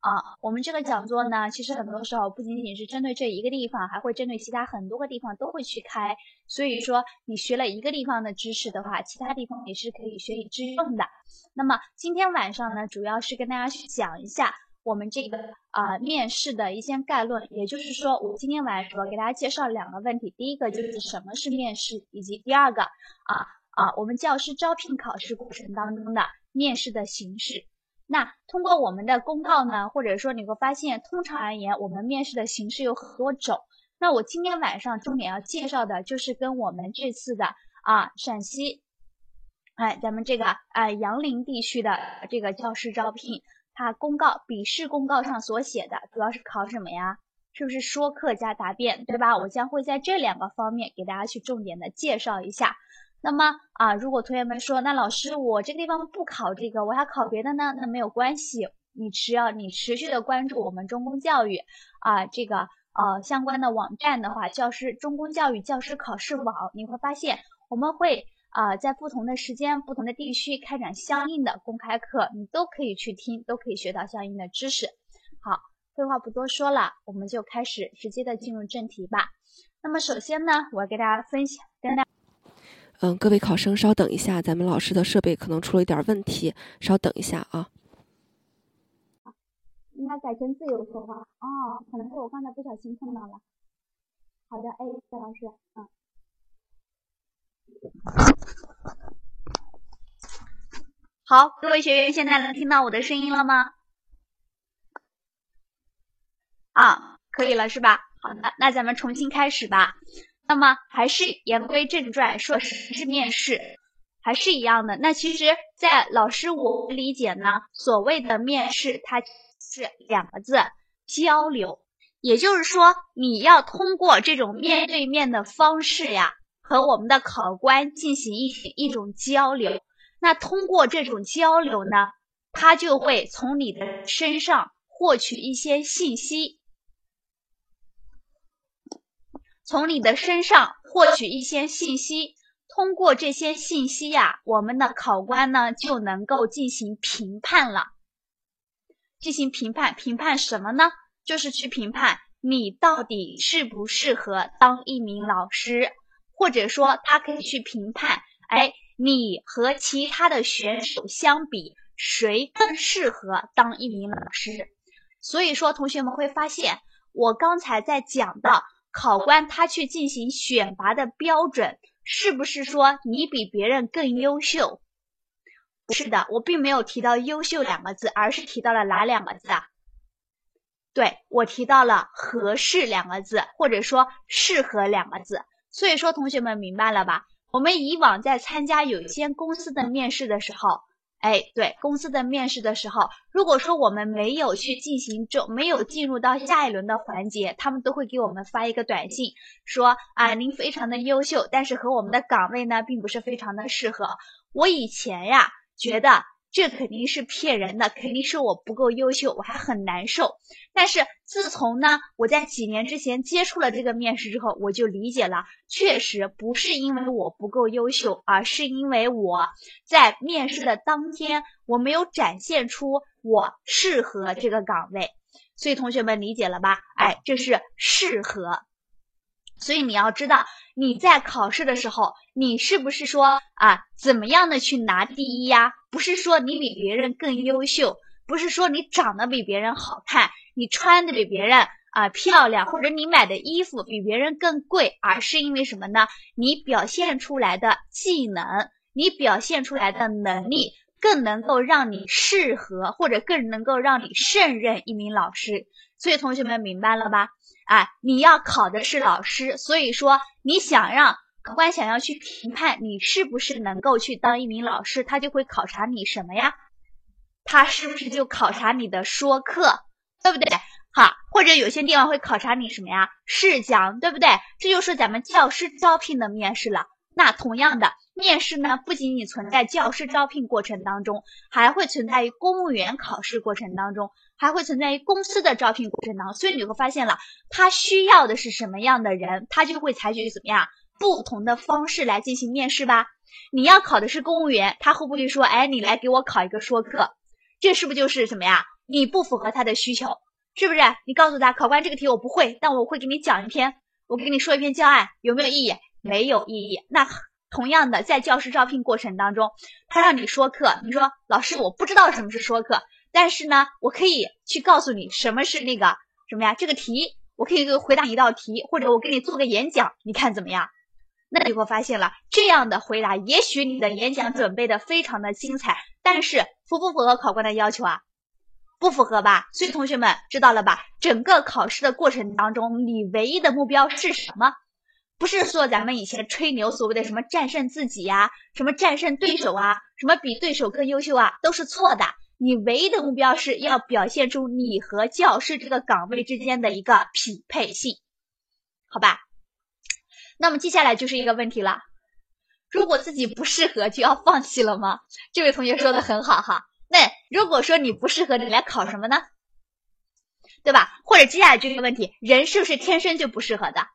啊，我们这个讲座呢，其实很多时候不仅仅是针对这一个地方，还会针对其他很多个地方都会去开。所以说，你学了一个地方的知识的话，其他地方也是可以学以致用的。那么今天晚上呢，主要是跟大家去讲一下我们这个啊面试的一些概论。也就是说，我今天晚上主要给大家介绍两个问题，第一个就是什么是面试，以及第二个啊啊我们教师招聘考试过程当中的面试的形式。那通过我们的公告呢，或者说你会发现，通常而言，我们面试的形式有很多种。那我今天晚上重点要介绍的就是跟我们这次的啊陕西，哎，咱们这个啊杨凌地区的这个教师招聘，它公告笔试公告上所写的，主要是考什么呀？是不是说课加答辩，对吧？我将会在这两个方面给大家去重点的介绍一下。那么啊，如果同学们说，那老师我这个地方不考这个，我要考别的呢？那没有关系，你只要你持续的关注我们中公教育啊这个呃相关的网站的话，教师中公教育教师考试网，你会发现我们会啊在不同的时间、不同的地区开展相应的公开课，你都可以去听，都可以学到相应的知识。好，废话不多说了，我们就开始直接的进入正题吧。那么首先呢，我要给大家分享，跟大家。嗯，各位考生稍等一下，咱们老师的设备可能出了一点问题，稍等一下啊。应该改成自由说话哦，可能是我刚才不小心碰到了。好的，哎，谢老师，嗯。好，各位学员，现在能听到我的声音了吗？啊，可以了是吧？好的，那咱们重新开始吧。那么还是言归正传，说是面试，还是一样的。那其实，在老师我理解呢，所谓的面试，它是两个字：交流。也就是说，你要通过这种面对面的方式呀，和我们的考官进行一一种交流。那通过这种交流呢，他就会从你的身上获取一些信息。从你的身上获取一些信息，通过这些信息呀，我们的考官呢就能够进行评判了。进行评判，评判什么呢？就是去评判你到底适不适合当一名老师，或者说他可以去评判，哎，你和其他的选手相比，谁更适合当一名老师？所以说，同学们会发现，我刚才在讲到。考官他去进行选拔的标准，是不是说你比别人更优秀？不是的，我并没有提到优秀两个字，而是提到了哪两个字啊？对我提到了合适两个字，或者说适合两个字。所以说，同学们明白了吧？我们以往在参加有一些公司的面试的时候。哎，对公司的面试的时候，如果说我们没有去进行这，没有进入到下一轮的环节，他们都会给我们发一个短信，说啊，您非常的优秀，但是和我们的岗位呢，并不是非常的适合。我以前呀，觉得。这肯定是骗人的，肯定是我不够优秀，我还很难受。但是自从呢，我在几年之前接触了这个面试之后，我就理解了，确实不是因为我不够优秀，而是因为我在面试的当天，我没有展现出我适合这个岗位。所以同学们理解了吧？哎，这是适合。所以你要知道，你在考试的时候，你是不是说啊，怎么样的去拿第一呀？不是说你比别人更优秀，不是说你长得比别人好看，你穿的比别人啊漂亮，或者你买的衣服比别人更贵，而是因为什么呢？你表现出来的技能，你表现出来的能力，更能够让你适合，或者更能够让你胜任一名老师。所以同学们明白了吧？哎，你要考的是老师，所以说你想让考官想要去评判你是不是能够去当一名老师，他就会考察你什么呀？他是不是就考察你的说课，对不对？好，或者有些地方会考察你什么呀？试讲，对不对？这就是咱们教师招聘的面试了。那同样的面试呢，不仅仅存在教师招聘过程当中，还会存在于公务员考试过程当中。还会存在于公司的招聘过程当中，所以你会发现了，他需要的是什么样的人，他就会采取怎么样不同的方式来进行面试吧。你要考的是公务员，他会不会说，哎，你来给我考一个说课，这是不是就是什么呀？你不符合他的需求，是不是？你告诉他，考官这个题我不会，但我会给你讲一篇，我给你说一篇教案，有没有意义？没有意义。那同样的，在教师招聘过程当中，他让你说课，你说老师我不知道什么是说课，但是呢，我可以去告诉你什么是那个什么呀？这个题，我可以回答一道题，或者我给你做个演讲，你看怎么样？那你会发现了，这样的回答，也许你的演讲准备的非常的精彩，但是符不符合考官的要求啊？不符合吧？所以同学们知道了吧？整个考试的过程当中，你唯一的目标是什么？不是说咱们以前吹牛所谓的什么战胜自己呀，什么战胜对手啊，什么比对手更优秀啊，都是错的。你唯一的目标是要表现出你和教师这个岗位之间的一个匹配性，好吧？那么接下来就是一个问题了，如果自己不适合就要放弃了吗？这位同学说的很好哈。那如果说你不适合，你来考什么呢？对吧？或者接下来这个问题，人是不是天生就不适合的？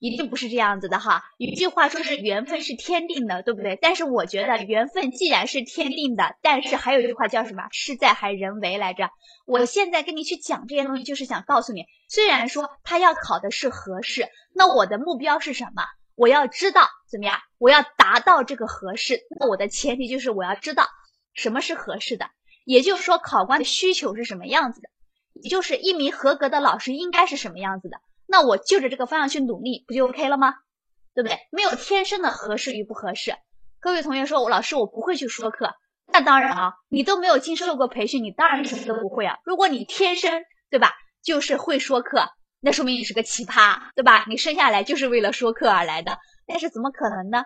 一定不是这样子的哈。有句话说是缘分是天定的，对不对？但是我觉得缘分既然是天定的，但是还有一句话叫什么？事在还人为来着。我现在跟你去讲这些东西，就是想告诉你，虽然说他要考的是合适，那我的目标是什么？我要知道怎么样？我要达到这个合适，那我的前提就是我要知道什么是合适的，也就是说考官的需求是什么样子的，也就是一名合格的老师应该是什么样子的。那我就着这个方向去努力，不就 OK 了吗？对不对？没有天生的合适与不合适。各位同学说，我老师我不会去说课，那当然啊，你都没有经受过培训，你当然什么都不会啊。如果你天生对吧，就是会说课，那说明你是个奇葩，对吧？你生下来就是为了说课而来的，但是怎么可能呢？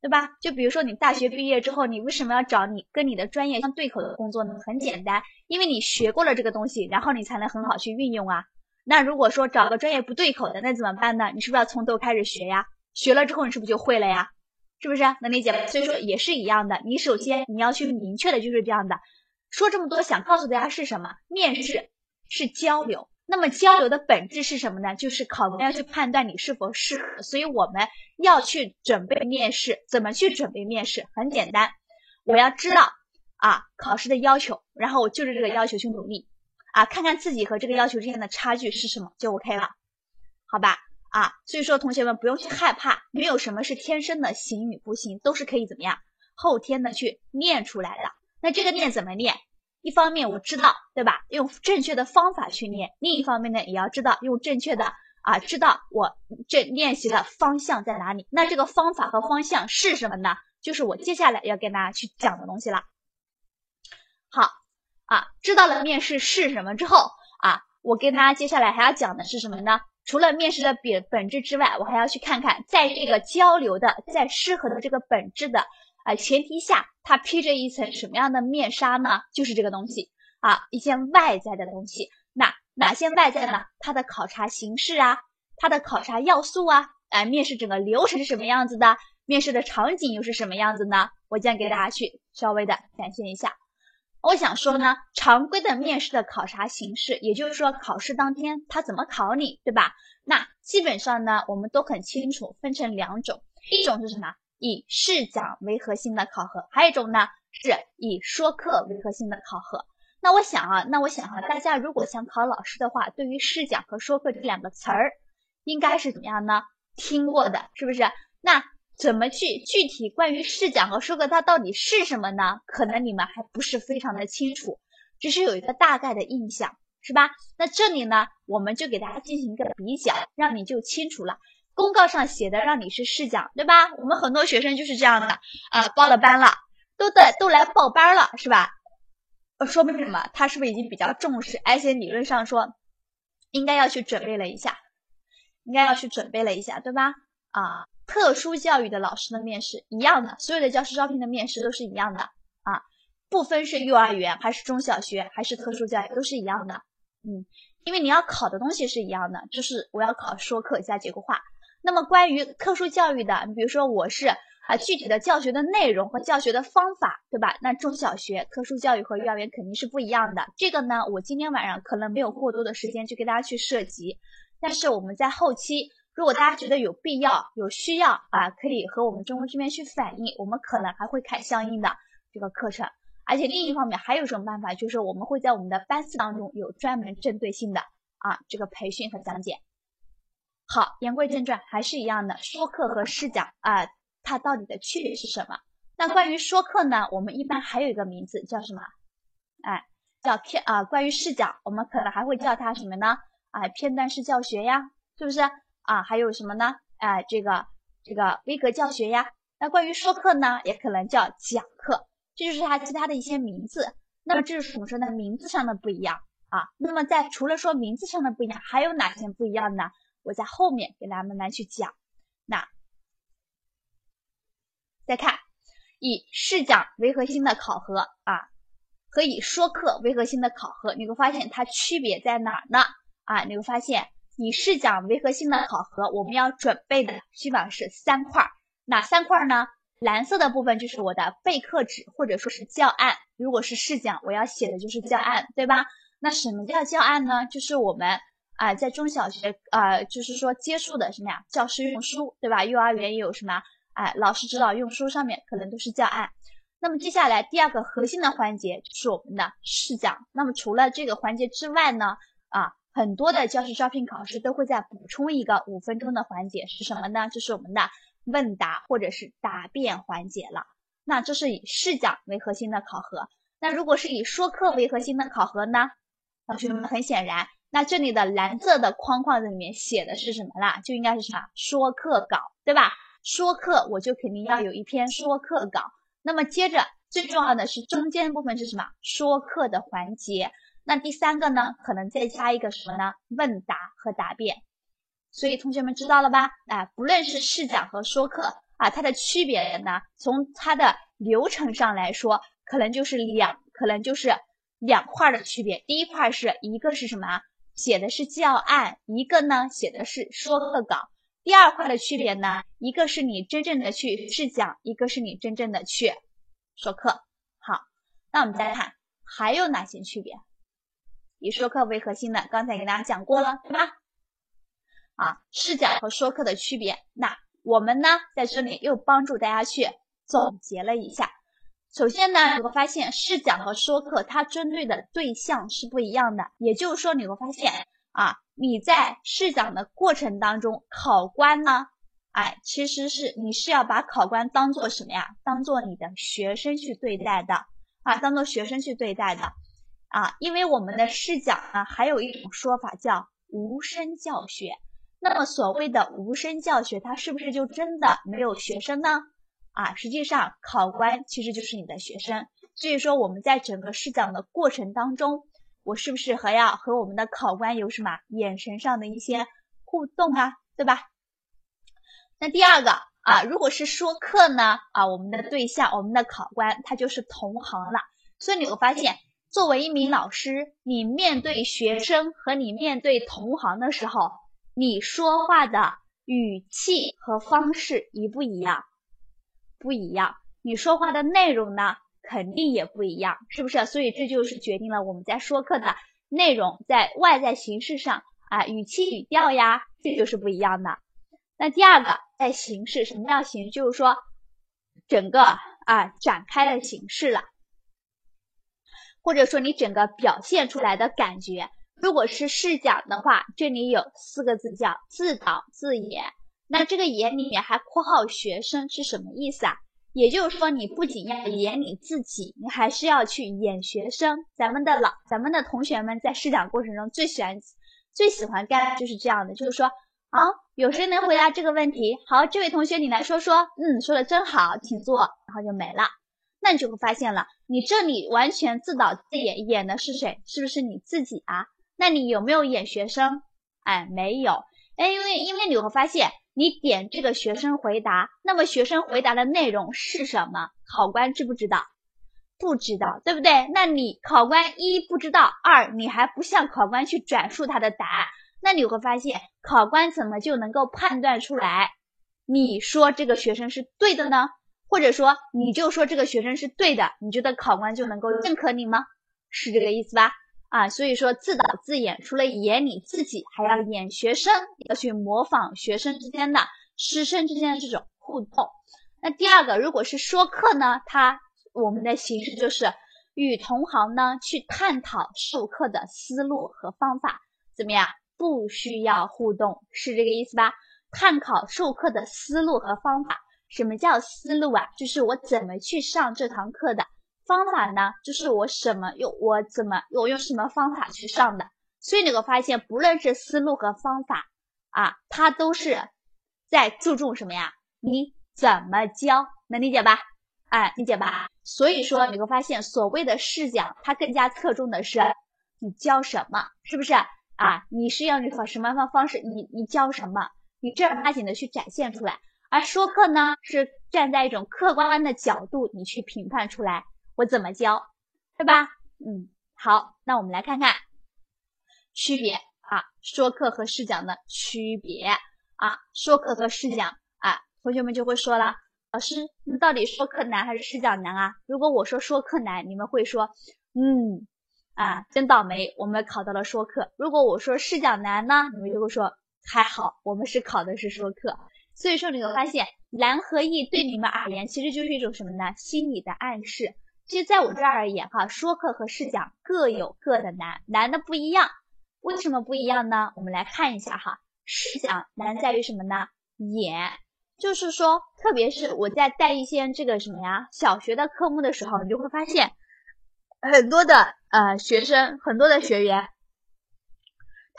对吧？就比如说你大学毕业之后，你为什么要找你跟你的专业相对口的工作呢？很简单，因为你学过了这个东西，然后你才能很好去运用啊。那如果说找个专业不对口的，那怎么办呢？你是不是要从头开始学呀？学了之后你是不是就会了呀？是不是能理解吗？所以说也是一样的，你首先你要去明确的就是这样的。说这么多想告诉大家是什么？面试是交流，那么交流的本质是什么呢？就是考官要去判断你是否适合，所以我们要去准备面试。怎么去准备面试？很简单，我要知道啊考试的要求，然后我就着这个要求去努力。啊，看看自己和这个要求之间的差距是什么就 OK 了，好吧？啊，所以说同学们不用去害怕，没有什么是天生的行与不行，都是可以怎么样后天的去练出来的。那这个练怎么练？一方面我知道，对吧？用正确的方法去练；另一方面呢，也要知道用正确的啊，知道我这练习的方向在哪里。那这个方法和方向是什么呢？就是我接下来要跟大家去讲的东西了。好。啊，知道了面试是什么之后啊，我跟大家接下来还要讲的是什么呢？除了面试的本本质之外，我还要去看看，在这个交流的、在适合的这个本质的啊前提下，它披着一层什么样的面纱呢？就是这个东西啊，一些外在的东西。那哪些外在呢？它的考察形式啊，它的考察要素啊，哎，面试整个流程是什么样子的？面试的场景又是什么样子呢？我将给大家去稍微的展现一下。我想说呢，常规的面试的考察形式，也就是说考试当天他怎么考你，对吧？那基本上呢，我们都很清楚，分成两种，一种是什么？以试讲为核心的考核，还有一种呢，是以说课为核心的考核。那我想啊，那我想哈，大家如果想考老师的话，对于试讲和说课这两个词儿，应该是怎么样呢？听过的，是不是？那。怎么去具体关于试讲和说课它到底是什么呢？可能你们还不是非常的清楚，只是有一个大概的印象，是吧？那这里呢，我们就给大家进行一个比较，让你就清楚了。公告上写的让你是试讲，对吧？我们很多学生就是这样的啊，报了班了，都在都来报班了，是吧？说明什么？他是不是已经比较重视？而且理论上说，应该要去准备了一下，应该要去准备了一下，对吧？啊。特殊教育的老师的面试一样的，所有的教师招聘的面试都是一样的啊，不分是幼儿园还是中小学还是特殊教育都是一样的，嗯，因为你要考的东西是一样的，就是我要考说课加结构化。那么关于特殊教育的，你比如说我是啊具体的教学的内容和教学的方法，对吧？那中小学特殊教育和幼儿园肯定是不一样的。这个呢，我今天晚上可能没有过多的时间去给大家去涉及，但是我们在后期。如果大家觉得有必要、有需要啊，可以和我们中国这边去反映，我们可能还会开相应的这个课程而且另一方面还有什么办法，就是我们会在我们的班次当中有专门针对性的啊这个培训和讲解。好，言归正传，还是一样的，说课和试讲啊，它到底的区别是什么？那关于说课呢，我们一般还有一个名字叫什么？哎，叫片啊。关于试讲，我们可能还会叫它什么呢？哎，片段式教学呀，是不是啊？还有什么呢？哎，这个这个微格教学呀。那关于说课呢，也可能叫讲课，这就是它其他的一些名字。那么这是怎么说呢？名字上的不一样啊。那么在除了说名字上的不一样，还有哪些不一样呢？我在后面给大家慢慢去讲。那再看。以试讲为核心的考核啊，和以说课为核心的考核，你会发现它区别在哪儿呢？啊，你会发现以试讲为核心的考核，我们要准备的基本上是三块，哪三块呢？蓝色的部分就是我的备课纸或者说是教案，如果是试讲，我要写的就是教案，对吧？那什么叫教案呢？就是我们啊在中小学啊，就是说接触的什么呀？教师用书，对吧？幼儿园也有什么？哎，老师指导用书上面可能都是教案。那么接下来第二个核心的环节就是我们的试讲。那么除了这个环节之外呢，啊，很多的教师招聘考试都会再补充一个五分钟的环节，是什么呢？就是我们的问答或者是答辩环节了。那这是以试讲为核心的考核。那如果是以说课为核心的考核呢？同学们很显然，那这里的蓝色的框框里面写的是什么啦？就应该是什么说课稿，对吧？说课我就肯定要有一篇说课稿，那么接着最重要的是中间部分是什么？说课的环节。那第三个呢，可能再加一个什么呢？问答和答辩。所以同学们知道了吧？哎，不论是试讲和说课啊，它的区别呢，从它的流程上来说，可能就是两，可能就是两块的区别。第一块是一个是什么？写的是教案，一个呢写的是说课稿。第二块的区别呢，一个是你真正的去试讲，一个是你真正的去说课。好，那我们再看还有哪些区别？以说课为核心的，刚才给大家讲过了，对吧？啊，试讲和说课的区别，那我们呢在这里又帮助大家去总结了一下。首先呢，你会发现试讲和说课它针对的对象是不一样的，也就是说你会发现啊。你在试讲的过程当中，考官呢，哎，其实是你是要把考官当做什么呀？当做你的学生去对待的啊，当做学生去对待的啊，因为我们的试讲呢，还有一种说法叫无声教学。那么所谓的无声教学，它是不是就真的没有学生呢？啊，实际上考官其实就是你的学生。所以说我们在整个试讲的过程当中。我是不是还要和我们的考官有什么眼神上的一些互动啊，对吧？那第二个啊，如果是说课呢啊，我们的对象，我们的考官他就是同行了。所以你会发现，作为一名老师，你面对学生和你面对同行的时候，你说话的语气和方式一不一样？不一样。你说话的内容呢？肯定也不一样，是不是？所以这就是决定了我们在说课的内容，在外在形式上啊，语气语调呀，这就是不一样的。那第二个，在形式，什么叫形？就是说整个啊展开的形式了，或者说你整个表现出来的感觉。如果是试讲的话，这里有四个字叫自导自演，那这个演里面还括号学生是什么意思啊？也就是说，你不仅要演你自己，你还是要去演学生。咱们的老，咱们的同学们在试讲过程中最喜欢、最喜欢干的就是这样的，就是说，啊，有谁能回答这个问题？好，这位同学你来说说，嗯，说的真好，请坐，然后就没了。那你就会发现了，你这里完全自导自演，演的是谁？是不是你自己啊？那你有没有演学生？哎，没有。哎，因为因为你会发现。你点这个学生回答，那么学生回答的内容是什么？考官知不知道？不知道，对不对？那你考官一不知道，二你还不向考官去转述他的答案，那你会发现考官怎么就能够判断出来？你说这个学生是对的呢？或者说你就说这个学生是对的，你觉得考官就能够认可你吗？是这个意思吧？啊，所以说自导自演，除了演你自己，还要演学生，要去模仿学生之间的师生之间的这种互动。那第二个，如果是说课呢，它我们的形式就是与同行呢去探讨授课的思路和方法，怎么样？不需要互动，是这个意思吧？探讨授课的思路和方法。什么叫思路啊？就是我怎么去上这堂课的。方法呢？就是我什么用我怎么我用什么方法去上的。所以你会发现，不论是思路和方法啊，它都是在注重什么呀？你怎么教？能理解吧？哎，理解吧？所以说你会发现，所谓的试讲，它更加侧重的是你教什么，是不是啊？你是用什么方方式？你你教什么？你正儿八经的去展现出来。而说课呢，是站在一种客观的角度，你去评判出来我怎么教，对吧？嗯，好，那我们来看看区别啊，说课和试讲的区别啊，说课和试讲啊，同学们就会说了，老师，那到底说课难还是试讲难啊？如果我说说课难，你们会说，嗯，啊，真倒霉，我们考到了说课。如果我说试讲难呢，你们就会说，还好，我们是考的是说课。所以说你会发现难和易对你们而言其实就是一种什么呢？心理的暗示。其实在我这儿而言哈，说课和试讲各有各的难，难的不一样。为什么不一样呢？我们来看一下哈，试讲难在于什么呢？演，就是说，特别是我在带一些这个什么呀小学的科目的时候，你就会发现很多的呃学生，很多的学员。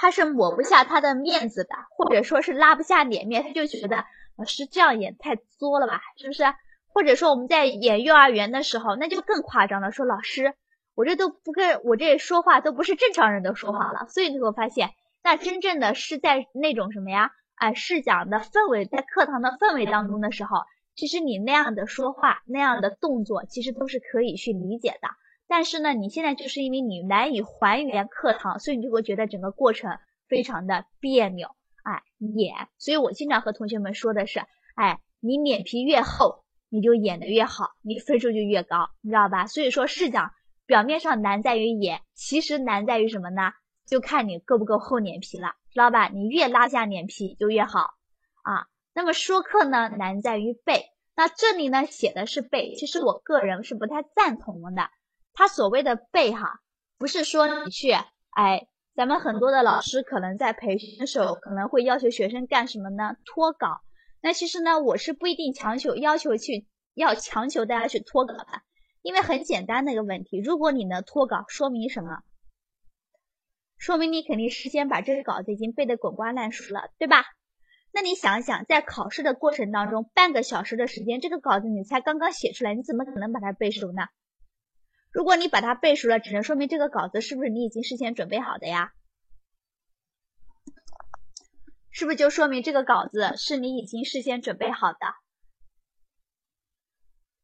他是抹不下他的面子的，或者说是拉不下脸面，他就觉得老师这样演太作了吧，是不是？或者说我们在演幼儿园的时候，那就更夸张了，说老师我这都不跟我这说话都不是正常人的说话了。所以你会发现，那真正的是在那种什么呀？哎，试讲的氛围，在课堂的氛围当中的时候，其实你那样的说话、那样的动作，其实都是可以去理解的。但是呢，你现在就是因为你难以还原课堂，所以你就会觉得整个过程非常的别扭，哎，演。所以我经常和同学们说的是，哎，你脸皮越厚，你就演的越好，你分数就越高，你知道吧？所以说试讲表面上难在于演，其实难在于什么呢？就看你够不够厚脸皮了，知道吧？你越拉下脸皮就越好啊。那么说课呢，难在于背。那这里呢写的是背，其实我个人是不太赞同的。他所谓的背哈，不是说你去，哎，咱们很多的老师可能在培训的时候可能会要求学生干什么呢？脱稿。那其实呢，我是不一定强求要求去要强求大家去脱稿的，因为很简单的一个问题，如果你能脱稿，说明什么？说明你肯定事先把这个稿子已经背得滚瓜烂熟了，对吧？那你想想，在考试的过程当中，半个小时的时间，这个稿子你才刚刚写出来，你怎么可能把它背熟呢？如果你把它背熟了，只能说明这个稿子是不是你已经事先准备好的呀？是不是就说明这个稿子是你已经事先准备好的？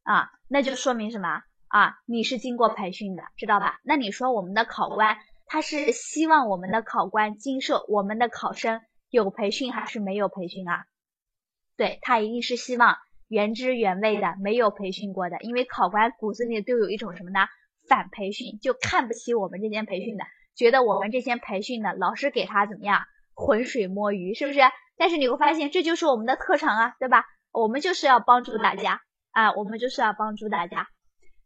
啊，那就说明什么啊？你是经过培训的，知道吧？那你说我们的考官他是希望我们的考官经受我们的考生有培训还是没有培训啊？对他一定是希望原汁原味的，没有培训过的，因为考官骨子里都有一种什么呢？反培训就看不起我们这些培训的，觉得我们这些培训的老师给他怎么样浑水摸鱼，是不是？但是你会发现这就是我们的特长啊，对吧？我们就是要帮助大家啊，我们就是要帮助大家。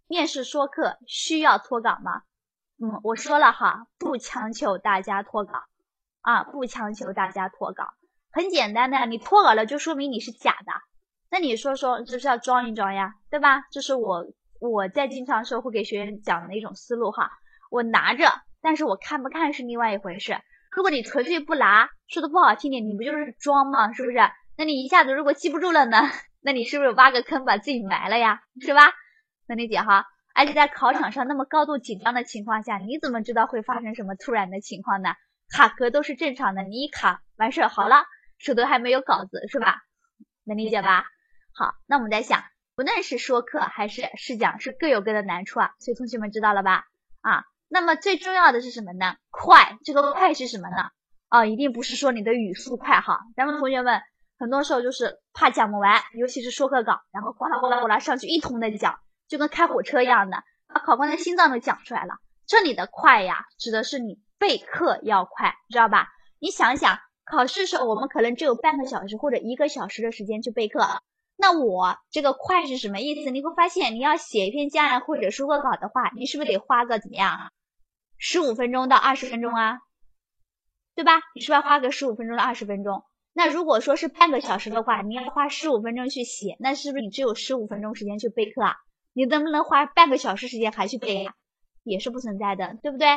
面试说课需要脱稿吗？嗯，我说了哈，不强求大家脱稿啊，不强求大家脱稿。很简单的，你脱稿了就说明你是假的，那你说说就是要装一装呀，对吧？这是我。我在经常时候会给学员讲的一种思路哈，我拿着，但是我看不看是另外一回事。如果你纯粹不拿，说的不好听点，你不就是装吗？是不是？那你一下子如果记不住了呢？那你是不是挖个坑把自己埋了呀？是吧？能理解哈？而且在考场上那么高度紧张的情况下，你怎么知道会发生什么突然的情况呢？卡壳都是正常的，你一卡完事儿好了，手头还没有稿子是吧？能理解吧？好，那我们在想。不论是说课还是试讲，是各有各的难处啊，所以同学们知道了吧？啊，那么最重要的是什么呢？快，这个快是什么呢？啊，一定不是说你的语速快哈，咱们同学们很多时候就是怕讲不完，尤其是说课稿，然后哗啦哗啦哗啦上去一通的讲，就跟开火车一样的，把考官的心脏都讲出来了。这里的快呀，指的是你备课要快，知道吧？你想想，考试时候我们可能只有半个小时或者一个小时的时间去备课。那我这个快是什么意思？你会发现，你要写一篇教案或者说个稿的话，你是不是得花个怎么样啊？十五分钟到二十分钟啊，对吧？你是不是要花个十五分钟到二十分钟？那如果说是半个小时的话，你要花十五分钟去写，那是不是你只有十五分钟时间去备课啊？你能不能花半个小时时间还去背啊？也是不存在的，对不对？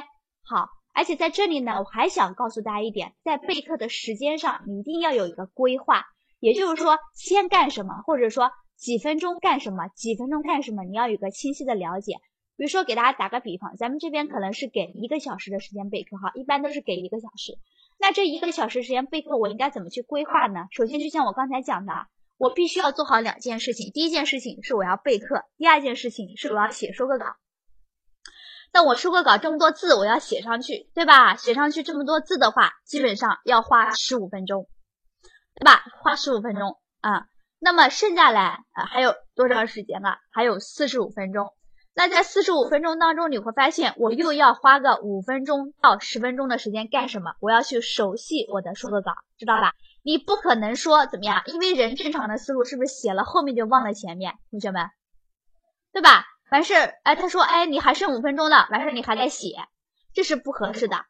好，而且在这里呢，我还想告诉大家一点，在备课的时间上，你一定要有一个规划，也就是说，先干什么，或者说几分钟干什么，几分钟干什么，你要有个清晰的了解。比如说，给大家打个比方，咱们这边可能是给一个小时的时间备课，哈，一般都是给一个小时。那这一个小时时间备课，我应该怎么去规划呢？首先，就像我刚才讲的，我必须要做好两件事情。第一件事情是我要备课，第二件事情是我要写说个稿。那我说个稿这么多字，我要写上去，对吧？写上去这么多字的话，基本上要花十五分钟，对吧？花十五分钟啊。那么剩下来啊，还有多长时间了？还有四十五分钟。那在四十五分钟当中，你会发现我又要花个五分钟到十分钟的时间干什么？我要去熟悉我的说个稿，知道吧？你不可能说怎么样，因为人正常的思路是不是写了后面就忘了前面？同学们，对吧？完事儿，哎，他说，哎，你还剩五分钟了，完事儿你还在写，这是不合适的。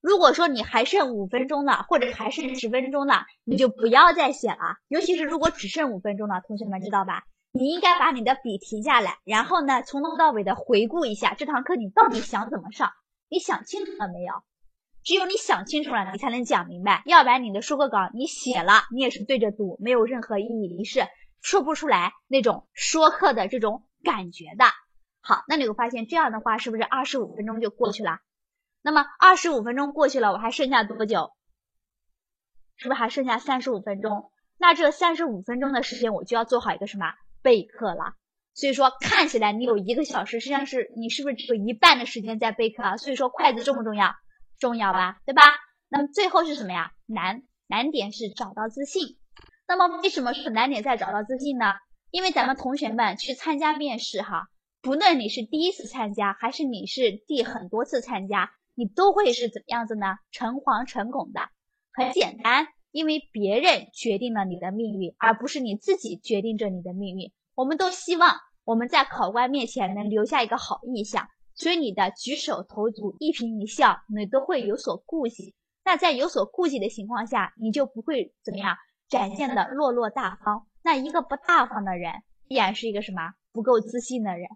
如果说你还剩五分钟了，或者还剩十分钟了，你就不要再写了。尤其是如果只剩五分钟了，同学们知道吧？你应该把你的笔停下来，然后呢，从头到尾的回顾一下这堂课你到底想怎么上，你想清楚了没有？只有你想清楚了，你才能讲明白，要不然你的说课稿你写了，你也是对着读，没有任何意义，你是说不出来那种说课的这种感觉的。好，那你会发现这样的话，是不是二十五分钟就过去了？那么二十五分钟过去了，我还剩下多久？是不是还剩下三十五分钟？那这三十五分钟的时间，我就要做好一个什么？备课了，所以说看起来你有一个小时，实际上是你是不是只有一半的时间在备课啊？所以说筷子重不重要？重要吧，对吧？那么最后是什么呀？难难点是找到自信。那么为什么是难点在找到自信呢？因为咱们同学们去参加面试哈，不论你是第一次参加还是你是第很多次参加，你都会是怎么样子呢？诚惶诚恐的。很简单。因为别人决定了你的命运，而不是你自己决定着你的命运。我们都希望我们在考官面前能留下一个好印象，所以你的举手投足、一颦一笑，你都会有所顾忌。那在有所顾忌的情况下，你就不会怎么样展现的落落大方。那一个不大方的人，必然是一个什么不够自信的人，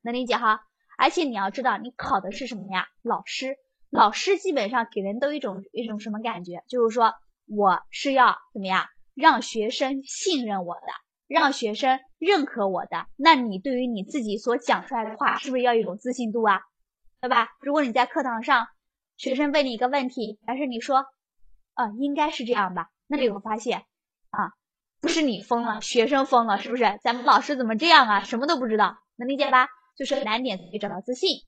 能理解哈？而且你要知道，你考的是什么呀？老师，老师基本上给人都一种一种什么感觉？就是说。我是要怎么样让学生信任我的，让学生认可我的？那你对于你自己所讲出来的话，是不是要有一种自信度啊？对吧？如果你在课堂上，学生问你一个问题，但是你说，呃，应该是这样吧？那你会发现，啊，不是你疯了，学生疯了，是不是？咱们老师怎么这样啊？什么都不知道，能理解吧？就是难点以找到自信。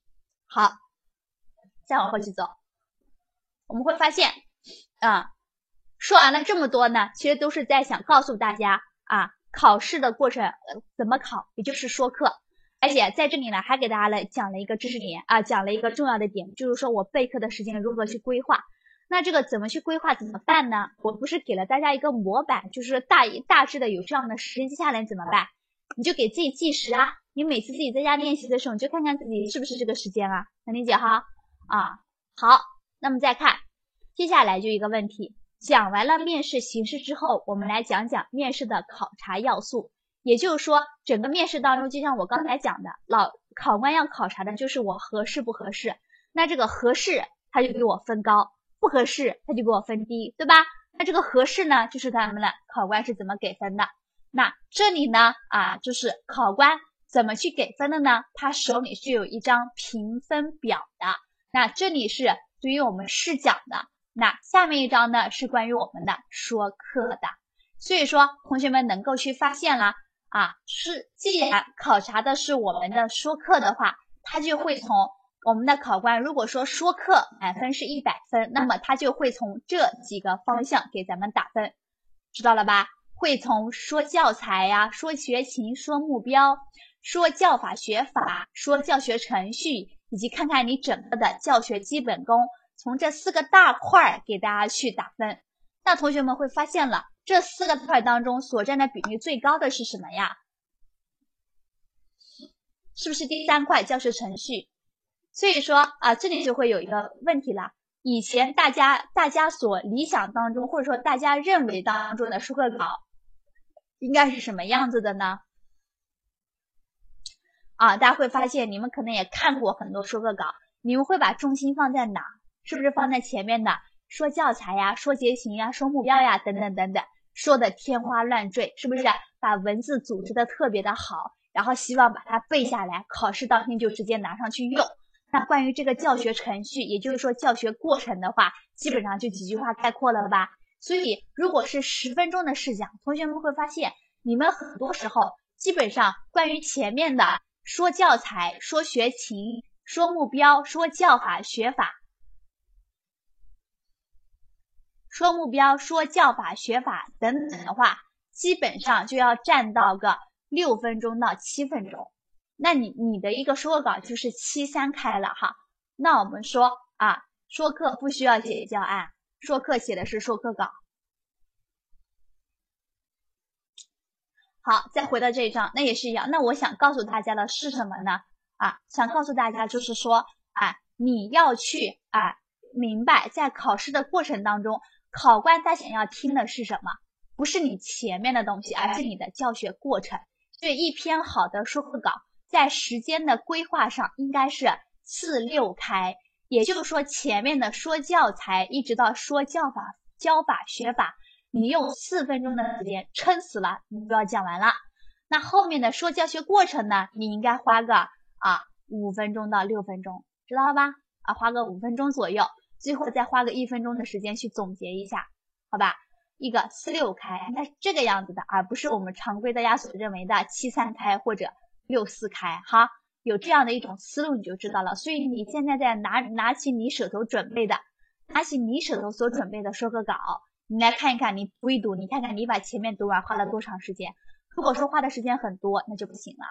好，再往后去走，我们会发现，啊。说完了这么多呢，其实都是在想告诉大家啊，考试的过程呃怎么考，也就是说课。而且在这里呢，还给大家来讲了一个知识点啊，讲了一个重要的点，就是说我备课的时间如何去规划。那这个怎么去规划，怎么办呢？我不是给了大家一个模板，就是大大致的有这样的时间，接下来怎么办？你就给自己计时啊，你每次自己在家练习的时候，你就看看自己是不是这个时间啊，能理解哈？啊，好，那么再看，接下来就一个问题。讲完了面试形式之后，我们来讲讲面试的考察要素。也就是说，整个面试当中，就像我刚才讲的，老考官要考察的就是我合适不合适。那这个合适，他就给我分高；不合适，他就给我分低，对吧？那这个合适呢，就是咱们的考官是怎么给分的？那这里呢，啊，就是考官怎么去给分的呢？他手里是有一张评分表的。那这里是对于我们试讲的。那下面一张呢是关于我们的说课的，所以说同学们能够去发现了啊，是既然考察的是我们的说课的话，他就会从我们的考官如果说说课满分是一百分，那么他就会从这几个方向给咱们打分，知道了吧？会从说教材呀、说学情、说目标、说教法学法、说教学程序，以及看看你整个的教学基本功。从这四个大块儿给大家去打分，那同学们会发现了，这四个块当中所占的比例最高的是什么呀？是不是第三块教学程序？所以说啊，这里就会有一个问题了。以前大家大家所理想当中，或者说大家认为当中的授课稿，应该是什么样子的呢？啊，大家会发现，你们可能也看过很多说课稿，你们会把重心放在哪？是不是放在前面的说教材呀、说节型呀、说目标呀等等等等，说的天花乱坠，是不是把文字组织的特别的好？然后希望把它背下来，考试当天就直接拿上去用。那关于这个教学程序，也就是说教学过程的话，基本上就几句话概括了吧。所以如果是十分钟的试讲，同学们会发现，你们很多时候基本上关于前面的说教材、说学情、说目标、说教法学法、说目标、说教法学法等等的话，基本上就要占到个。六分钟到七分钟，那你你的一个说稿就是七三开了哈。那我们说啊，说课不需要写教案，说课写的是说课稿。好，再回到这一章，那也是一样。那我想告诉大家的是什么呢？啊，想告诉大家就是说，啊，你要去啊明白，在考试的过程当中，考官他想要听的是什么？不是你前面的东西，而是你的教学过程。所以一篇好的说课稿，在时间的规划上应该是四六开，也就是说前面的说教材一直到说教法、教法、学法，你用四分钟的时间撑死了，你就要讲完了。那后面的说教学过程呢，你应该花个啊五分钟到六分钟，知道了吧？啊，花个五分钟左右，最后再花个一分钟的时间去总结一下，好吧？一个四六开，那是这个样子的，而不是我们常规大家所认为的七三开或者六四开。哈，有这样的一种思路你就知道了。所以你现在在拿拿起你手头准备的，拿起你手头所准备的说课稿，你来看一看，你读一读，你看看你把前面读完花了多长时间。如果说花的时间很多，那就不行了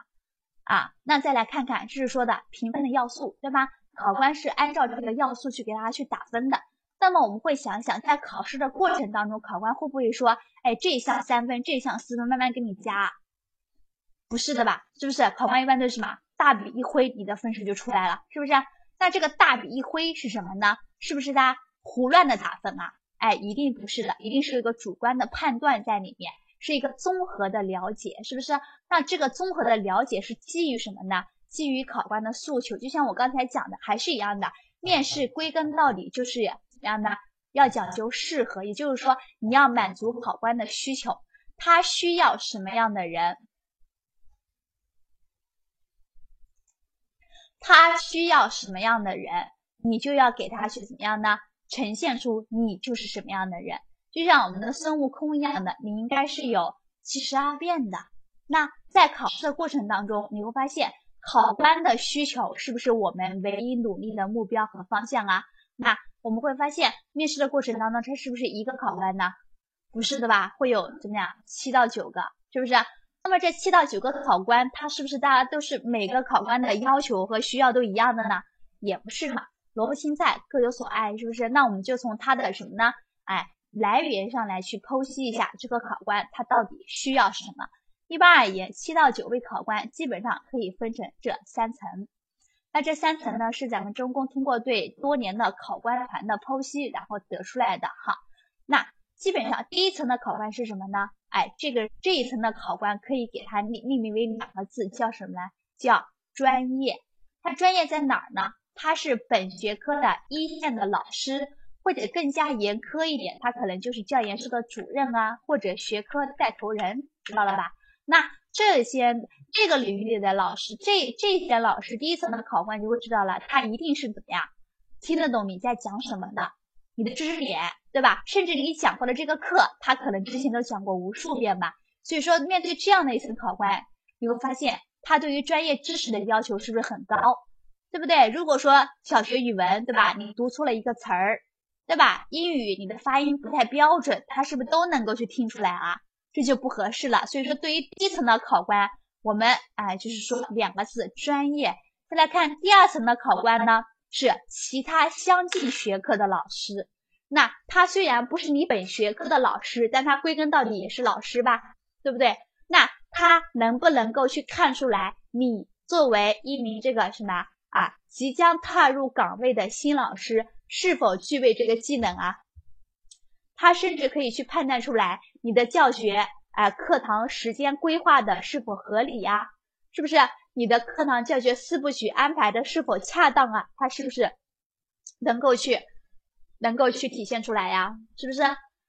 啊。那再来看看，就是说的评分的要素，对吧？考官是按照这个要素去给大家去打分的。那么我们会想想，在考试的过程当中，考官会不会说，哎，这一项三分，这一项四分，慢慢给你加？不是的吧？是不是？考官一般都是什么？大笔一挥，你的分数就出来了，是不是？那这个大笔一挥是什么呢？是不是他胡乱的打分啊？哎，一定不是的，一定是一个主观的判断在里面，是一个综合的了解，是不是？那这个综合的了解是基于什么呢？基于考官的诉求，就像我刚才讲的，还是一样的，面试归根到底就是。怎么样呢，要讲究适合，也就是说，你要满足考官的需求，他需要什么样的人，他需要什么样的人，你就要给他去怎么样呢？呈现出你就是什么样的人，就像我们的孙悟空一样的，你应该是有七十二变的。那在考试的过程当中，你会发现考官的需求是不是我们唯一努力的目标和方向啊？那我们会发现，面试的过程当中，他是不是一个考官呢？不是的吧？会有怎么样？七到九个，是不是？那么这七到九个考官，他是不是大家都是每个考官的要求和需要都一样的呢？也不是嘛，萝卜青菜各有所爱，是不是？那我们就从他的什么呢？哎，来源上来去剖析一下这个考官他到底需要什么。一般而言，七到九位考官基本上可以分成这三层。那这三层呢，是咱们中公通过对多年的考官团的剖析，然后得出来的哈。那基本上第一层的考官是什么呢？哎，这个这一层的考官可以给他命命名为两个字，叫什么呢？叫专业。他专业在哪儿呢？他是本学科的一线的老师，或者更加严苛一点，他可能就是教研室的主任啊，或者学科带头人，知道了吧？那这些这个领域里的老师，这这些老师，第一层的考官就会知道了，他一定是怎么样听得懂你在讲什么的，你的知识点，对吧？甚至你讲过的这个课，他可能之前都讲过无数遍吧。所以说，面对这样的一层考官，你会发现他对于专业知识的要求是不是很高，对不对？如果说小学语文，对吧？你读错了一个词儿，对吧？英语你的发音不太标准，他是不是都能够去听出来啊？这就不合适了，所以说对于低层的考官，我们哎就是说两个字专业。再来看第二层的考官呢，是其他相近学科的老师，那他虽然不是你本学科的老师，但他归根到底也是老师吧，对不对？那他能不能够去看出来你作为一名这个什么啊，即将踏入岗位的新老师是否具备这个技能啊？他甚至可以去判断出来你的教学啊，课堂时间规划的是否合理呀？是不是？你的课堂教学四部曲安排的是否恰当啊？他是不是能够去能够去体现出来呀？是不是？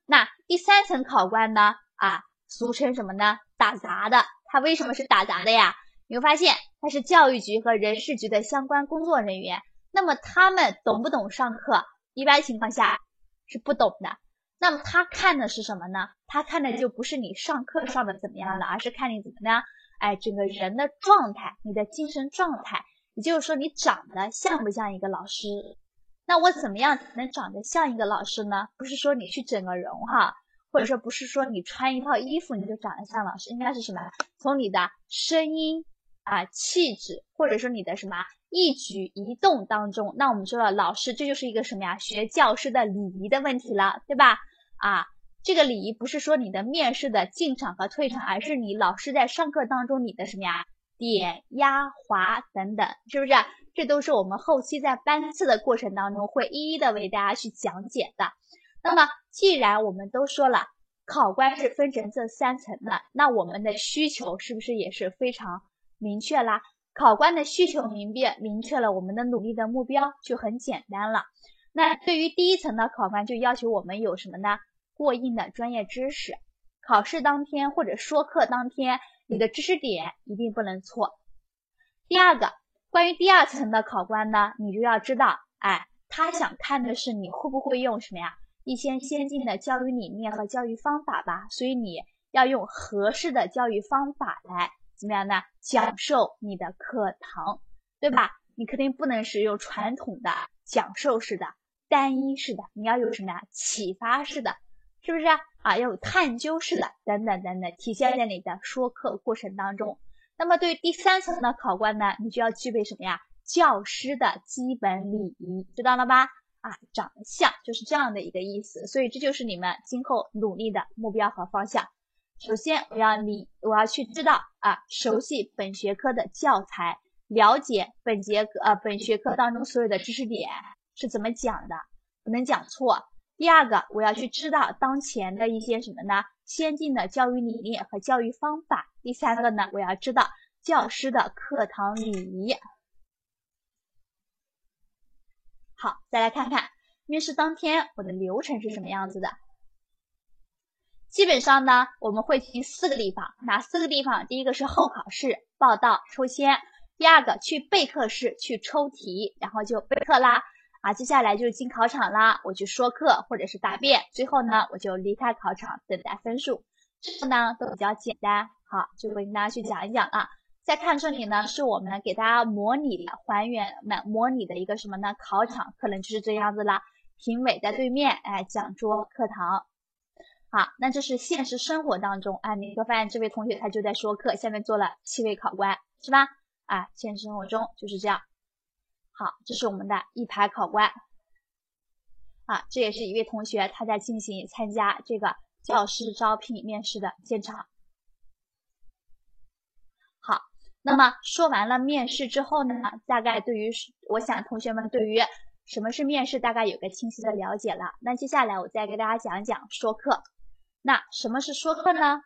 那第三层考官呢？啊，俗称什么呢？打杂的。他为什么是打杂的呀？你会发现他是教育局和人事局的相关工作人员。那么他们懂不懂上课？一般情况下是不懂的。那么他看的是什么呢？他看的就不是你上课上的怎么样了，而是看你怎么呢？哎，整个人的状态，你的精神状态，也就是说你长得像不像一个老师？那我怎么样能长得像一个老师呢？不是说你去整个容哈，或者说不是说你穿一套衣服你就长得像老师，应该是什么？从你的声音啊、气质，或者说你的什么一举一动当中，那我们说了，老师这就是一个什么呀？学教师的礼仪的问题了，对吧？啊。这个礼仪不是说你的面试的进场和退场，而是你老师在上课当中你的什么呀？点、压、滑等等，是不是？这都是我们后期在班次的过程当中会一一的为大家去讲解的。那么，既然我们都说了考官是分成这三层的，那我们的需求是不是也是非常明确啦？考官的需求明辨明确了，我们的努力的目标就很简单了。那对于第一层的考官，就要求我们有什么呢？过硬的专业知识，考试当天或者说课当天，你的知识点一定不能错。第二个，关于第二层的考官呢，你就要知道，哎，他想看的是你会不会用什么呀？一些先进的教育理念和教育方法吧。所以你要用合适的教育方法来怎么样呢？讲授你的课堂，对吧？你肯定不能使用传统的讲授式的、单一式的，你要有什么呀？启发式的。是不是啊？要有探究式的等等等等，体现在你的说课过程当中。那么对于第三层的考官呢，你就要具备什么呀？教师的基本礼仪，知道了吧？啊，长得像就是这样的一个意思。所以这就是你们今后努力的目标和方向。首先，我要你，我要去知道啊，熟悉本学科的教材，了解本节呃本学科当中所有的知识点是怎么讲的，不能讲错。第二个，我要去知道当前的一些什么呢？先进的教育理念和教育方法。第三个呢，我要知道教师的课堂礼仪。好，再来看看面试当天我的流程是什么样子的。基本上呢，我们会去四个地方，哪四个地方？第一个是候考室报到抽签，第二个去备课室去抽题，然后就备课啦。啊，接下来就是进考场啦，我去说课或者是答辩，最后呢，我就离开考场等待分数。这个呢都比较简单，好，就会跟大家去讲一讲啊。再看这里呢，是我们给大家模拟的还原的模拟的一个什么呢？考场可能就是这样子啦。评委在对面，哎，讲桌课堂。好，那这是现实生活当中，啊，你会发现这位同学他就在说课，下面坐了七位考官，是吧？啊，现实生活中就是这样。好，这是我们的一排考官，啊，这也是一位同学他在进行参加这个教师招聘面试的现场。好，那么说完了面试之后呢，大概对于我想同学们对于什么是面试大概有个清晰的了解了。那接下来我再给大家讲一讲说课。那什么是说课呢？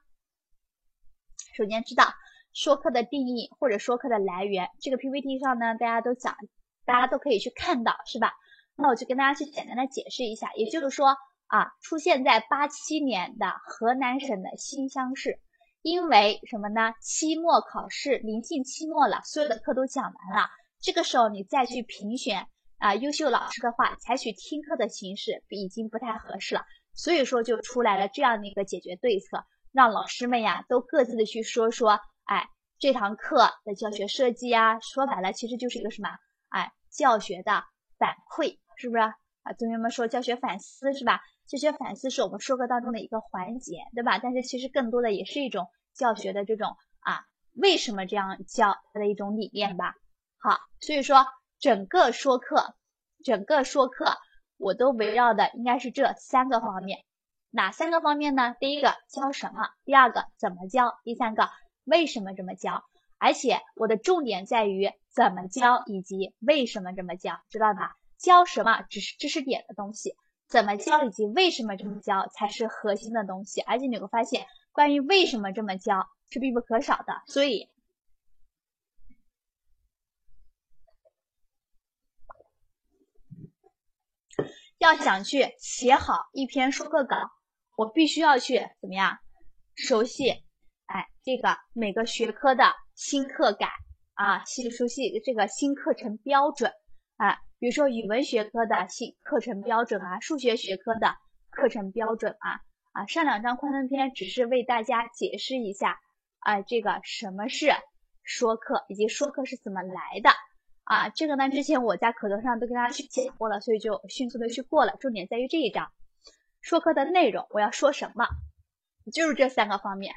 首先知道说课的定义或者说课的来源，这个 PPT 上呢大家都讲。大家都可以去看到，是吧？那我就跟大家去简单的解释一下，也就是说啊，出现在八七年的河南省的新乡市，因为什么呢？期末考试临近期末了，所有的课都讲完了，这个时候你再去评选啊优秀老师的话，采取听课的形式已经不太合适了，所以说就出来了这样的一个解决对策，让老师们呀都各自的去说说，哎，这堂课的教学设计啊，说白了其实就是一个什么？教学的反馈是不是啊？同学们说教学反思是吧？教学反思是我们说课当中的一个环节，对吧？但是其实更多的也是一种教学的这种啊，为什么这样教它的一种理念吧。好，所以说整个说课，整个说课，我都围绕的应该是这三个方面。哪三个方面呢？第一个教什么，第二个怎么教，第三个为什么这么教。而且我的重点在于怎么教以及为什么这么教，知道吧？教什么只是知识点的东西，怎么教以及为什么这么教才是核心的东西。而且你会发现，关于为什么这么教是必不可少的。所以，要想去写好一篇说课稿，我必须要去怎么样熟悉？哎，这个每个学科的新课改啊，新熟悉这个新课程标准啊，比如说语文学科的新课程标准啊，数学学科的课程标准啊啊，上两章幻灯片只是为大家解释一下啊，这个什么是说课以及说课是怎么来的啊，这个呢之前我在课堂上都跟大家去讲过了，所以就迅速的去过了，重点在于这一章说课的内容，我要说什么，就是这三个方面。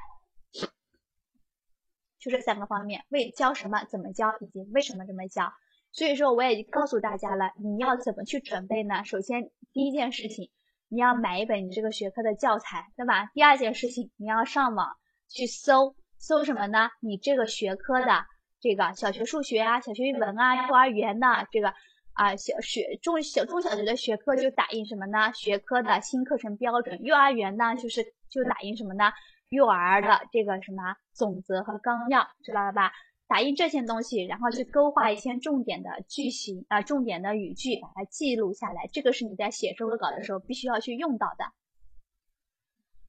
就这三个方面，为教什么、怎么教以及为什么这么教。所以说，我也告诉大家了，你要怎么去准备呢？首先，第一件事情，你要买一本你这个学科的教材，对吧？第二件事情，你要上网去搜，搜什么呢？你这个学科的这个小学数学啊、小学语文啊、幼儿园的这个啊小学中小中小学的学科就打印什么呢？学科的新课程标准。幼儿园呢，就是就打印什么呢？幼儿的这个什么总则和纲要，知道了吧？打印这些东西，然后去勾画一些重点的句型啊，重点的语句，把它记录下来。这个是你在写说稿的时候必须要去用到的。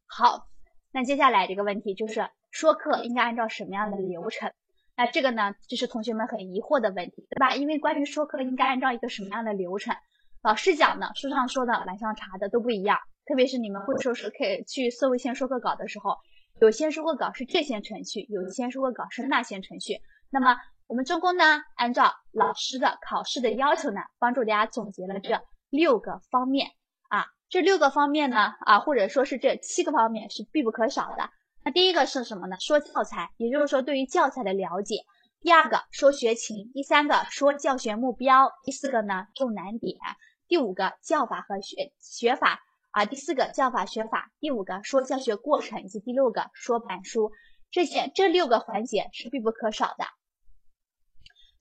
好，那接下来这个问题就是说课应该按照什么样的流程？那这个呢，就是同学们很疑惑的问题，对吧？因为关于说课应该按照一个什么样的流程，老师讲的、书上说的、网上查的都不一样。特别是你们会说是可以去搜一些说课稿的时候。有些说课稿是这些程序，有些说课稿是那些程序。那么我们中公呢，按照老师的考试的要求呢，帮助大家总结了这六个方面啊。这六个方面呢，啊，或者说是这七个方面是必不可少的。那第一个是什么呢？说教材，也就是说对于教材的了解。第二个说学情，第三个说教学目标，第四个呢重难点，第五个教法和学学法。啊，第四个教法学法，第五个说教学过程，以及第六个说板书，这些这六个环节是必不可少的。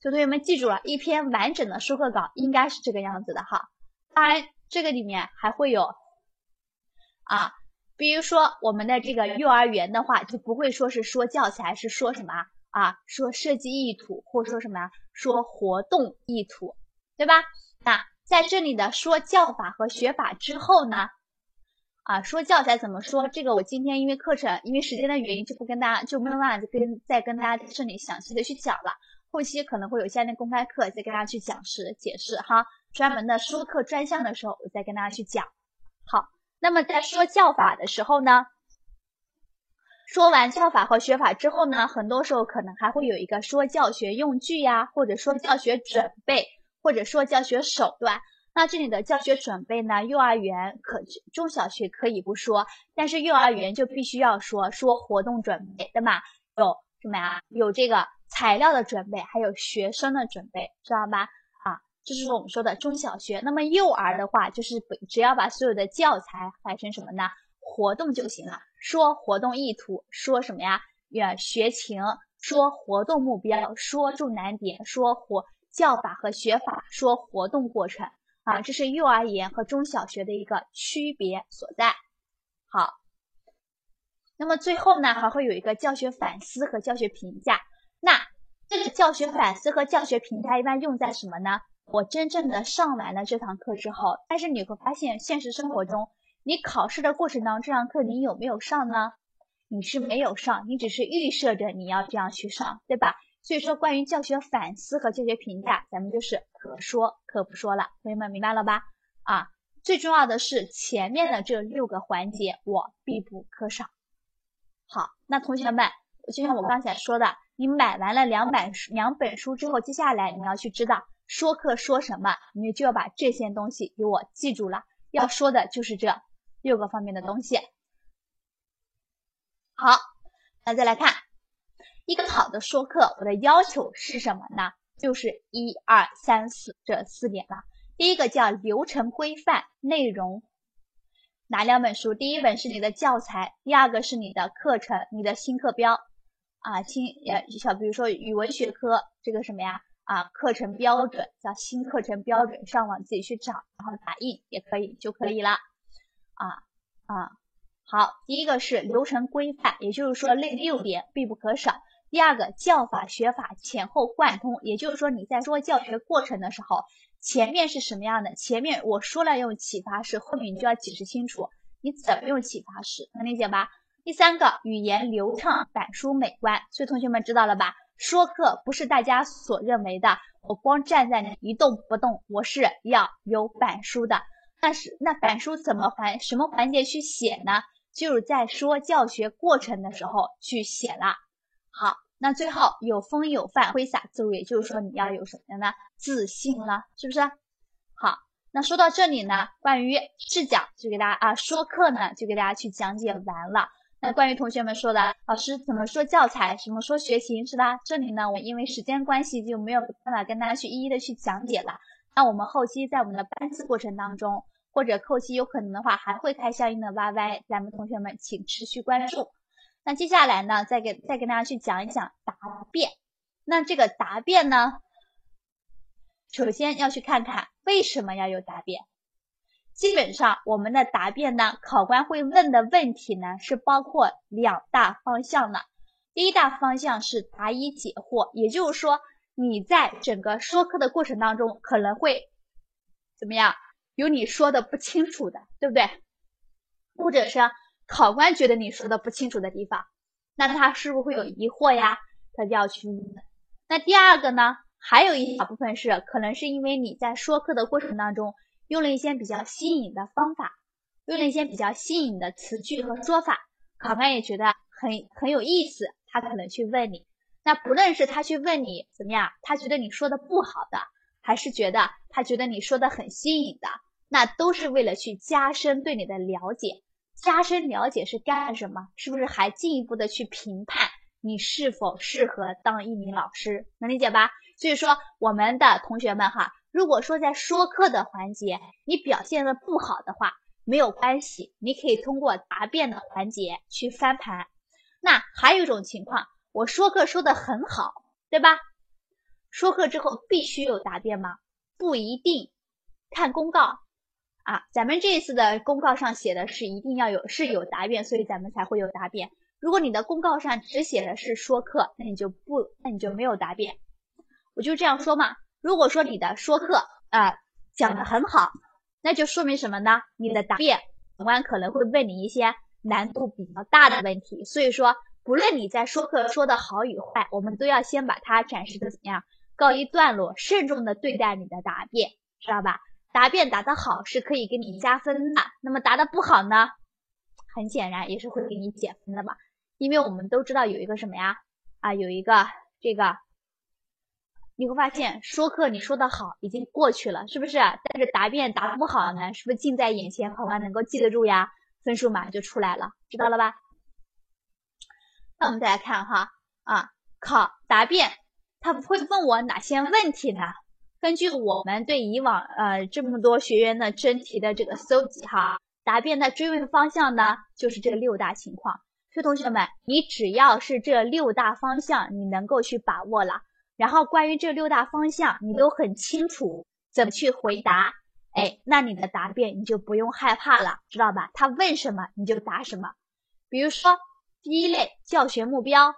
所以同学们记住了，一篇完整的说课稿应该是这个样子的哈。当然，这个里面还会有啊，比如说我们的这个幼儿园的话，就不会说是说教材，是说什么啊？说设计意图，或者说什么呀？说活动意图，对吧？那在这里的说教法和学法之后呢？啊，说教材怎么说？这个我今天因为课程，因为时间的原因，就不跟大家就没有办法跟再跟大家这里详细的去讲了。后期可能会有下面公开课再跟大家去讲释解释哈，专门的说课专项的时候，我再跟大家去讲。好，那么在说教法的时候呢，说完教法和学法之后呢，很多时候可能还会有一个说教学用具呀，或者说教学准备，或者说教学手段。那这里的教学准备呢？幼儿园可中小学可以不说，但是幼儿园就必须要说说活动准备，对吗？有什么呀？有这个材料的准备，还有学生的准备，知道吧？啊，这是我们说的中小学。那么幼儿的话，就是只要把所有的教材改成什么呢？活动就行了。说活动意图，说什么呀？呃，学情，说活动目标，说重难点，说活教法和学法，说活动过程。啊，这是幼儿园和中小学的一个区别所在。好，那么最后呢，还会有一个教学反思和教学评价。那这个教学反思和教学评价一般用在什么呢？我真正的上完了这堂课之后，但是你会发现，现实生活中，你考试的过程当中，这堂课你有没有上呢？你是没有上，你只是预设着你要这样去上，对吧？所以说，关于教学反思和教学评价，咱们就是可说可不说了。同学们明白了吧？啊，最重要的是前面的这六个环节，我必不可少。好，那同学们，就像我刚才说的，你买完了两本，两本书之后，接下来你要去知道说课说什么，你就要把这些东西给我记住了。要说的就是这六个方面的东西。好，那再来看。一个好的说课，我的要求是什么呢？就是一二三四这四点了。第一个叫流程规范内容，哪两本书？第一本是你的教材，第二个是你的课程，你的新课标啊，新呃小比如说语文学科这个什么呀啊课程标准叫新课程标准，上网自己去找，然后打印也可以就可以了啊啊好，第一个是流程规范，也就是说那六点必不可少。第二个教法学法前后贯通，也就是说你在说教学过程的时候，前面是什么样的？前面我说了用启发式，后面你就要解释清楚你怎么用启发式，能理解吧？第三个语言流畅，板书美观，所以同学们知道了吧？说课不是大家所认为的，我光站在那一动不动，我是要有板书的。但是那板书怎么环什么环节去写呢？就是在说教学过程的时候去写了。好。那最后有风有范，挥洒自如，也就是说你要有什么呢？自信了，是不是？好，那说到这里呢，关于试讲就给大家啊，说课呢就给大家去讲解完了。那关于同学们说的，老师怎么说教材，什么说学情，是吧？这里呢，我因为时间关系就没有办法跟大家去一一的去讲解了。那我们后期在我们的班次过程当中，或者后期有可能的话，还会开相应的 YY，咱们同学们请持续关注。那接下来呢，再给再跟大家去讲一讲答辩。那这个答辩呢，首先要去看看为什么要有答辩。基本上我们的答辩呢，考官会问的问题呢，是包括两大方向的。第一大方向是答疑解惑，也就是说你在整个说课的过程当中，可能会怎么样，有你说的不清楚的，对不对？或者是。考官觉得你说的不清楚的地方，那他是不是会有疑惑呀？他就要去问。那第二个呢？还有一小部分是可能是因为你在说课的过程当中用了一些比较新颖的方法，用了一些比较新颖的词句和说法，考官也觉得很很有意思，他可能去问你。那不论是他去问你怎么样，他觉得你说的不好的，还是觉得他觉得你说的很新颖的，那都是为了去加深对你的了解。加深了解是干什么？是不是还进一步的去评判你是否适合当一名老师？能理解吧？所以说，我们的同学们哈，如果说在说课的环节你表现的不好的话，没有关系，你可以通过答辩的环节去翻盘。那还有一种情况，我说课说的很好，对吧？说课之后必须有答辩吗？不一定，看公告。啊，咱们这一次的公告上写的是一定要有是有答辩，所以咱们才会有答辩。如果你的公告上只写的是说课，那你就不，那你就没有答辩。我就这样说嘛。如果说你的说课啊讲的很好，那就说明什么呢？你的答辩考官可能会问你一些难度比较大的问题。所以说，不论你在说课说的好与坏，我们都要先把它展示的怎么样，告一段落，慎重的对待你的答辩，知道吧？答辩答得好是可以给你加分的，那么答得不好呢？很显然也是会给你减分的嘛。因为我们都知道有一个什么呀？啊，有一个这个，你会发现说课你说的好已经过去了，是不是？但是答辩答不好呢，是不是近在眼前？考官能够记得住呀，分数马上就出来了，知道了吧？那我们再来看哈，啊，考答辩他不会问我哪些问题呢？根据我们对以往呃这么多学员的真题的这个搜集哈，答辩的追问方向呢就是这六大情况。所以同学们，你只要是这六大方向你能够去把握了，然后关于这六大方向你都很清楚怎么去回答，哎，那你的答辩你就不用害怕了，知道吧？他问什么你就答什么。比如说第一类教学目标，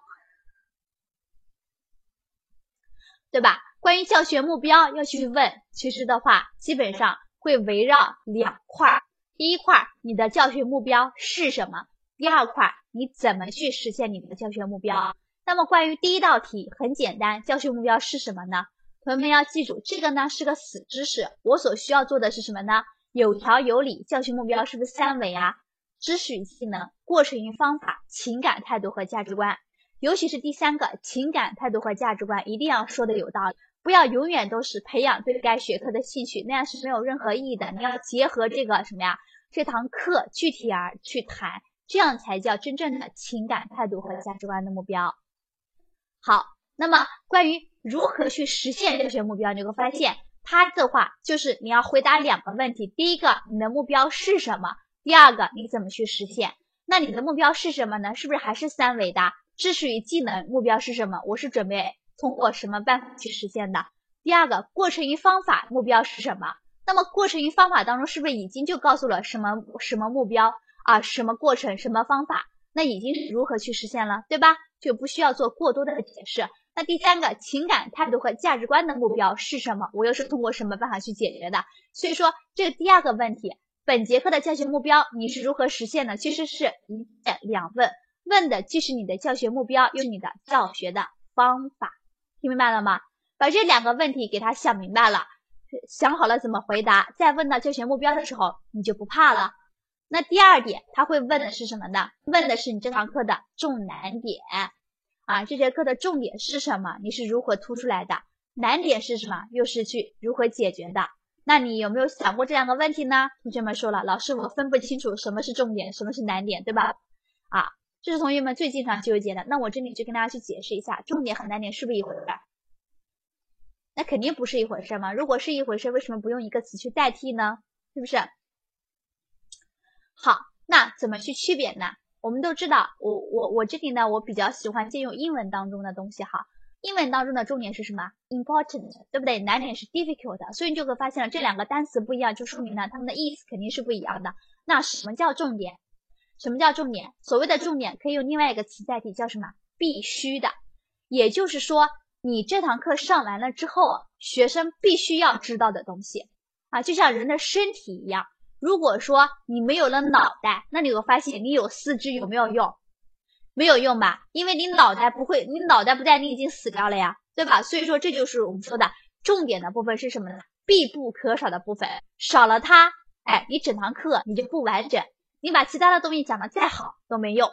对吧？关于教学目标要去问，其实的话，基本上会围绕两块儿。第一块，你的教学目标是什么？第二块，你怎么去实现你的教学目标？那么关于第一道题，很简单，教学目标是什么呢？同学们要记住，这个呢是个死知识。我所需要做的是什么呢？有条有理。教学目标是不是三维啊？知识与技能、过程与方法、情感态度和价值观。尤其是第三个，情感态度和价值观，一定要说的有道理。不要永远都是培养对该学科的兴趣，那样是没有任何意义的。你要结合这个什么呀？这堂课具体而去谈，这样才叫真正的情感态度和价值观的目标。好，那么关于如何去实现教学目标，你会发现它的话就是你要回答两个问题，第一个你的目标是什么？第二个你怎么去实现？那你的目标是什么呢？是不是还是三维的？知识与技能目标是什么？我是准备通过什么办法去实现的？第二个过程与方法目标是什么？那么过程与方法当中是不是已经就告诉了什么什么目标啊？什么过程？什么方法？那已经是如何去实现了，对吧？就不需要做过多的解释。那第三个情感态度和价值观的目标是什么？我又是通过什么办法去解决的？所以说这第二个问题，本节课的教学目标你是如何实现的？其实是一问两问。问的既是你的教学目标，又你的教学的方法，听明白了吗？把这两个问题给他想明白了，想好了怎么回答，再问到教学目标的时候，你就不怕了。那第二点，他会问的是什么呢？问的是你这堂课的重难点啊，这节课的重点是什么？你是如何突出来的？难点是什么？又是去如何解决的？那你有没有想过这两个问题呢？同学们说了，老师我分不清楚什么是重点，什么是难点，对吧？啊。这是同学们最经常纠结的，那我这里就跟大家去解释一下，重点和难点是不是一回事？那肯定不是一回事嘛。如果是一回事，为什么不用一个词去代替呢？是不是？好，那怎么去区别呢？我们都知道，我我我这里呢，我比较喜欢借用英文当中的东西哈。英文当中的重点是什么？important，对不对？难点是 difficult，所以你就会发现了这两个单词不一样，就说明呢，它们的意思肯定是不一样的。那什么叫重点？什么叫重点？所谓的重点可以用另外一个词代替，叫什么？必须的。也就是说，你这堂课上完了之后，学生必须要知道的东西啊，就像人的身体一样。如果说你没有了脑袋，那你会发现你有四肢有没有用？没有用吧？因为你脑袋不会，你脑袋不在，你已经死掉了呀，对吧？所以说这就是我们说的重点的部分是什么呢？必不可少的部分，少了它，哎，你整堂课你就不完整。你把其他的东西讲的再好都没用。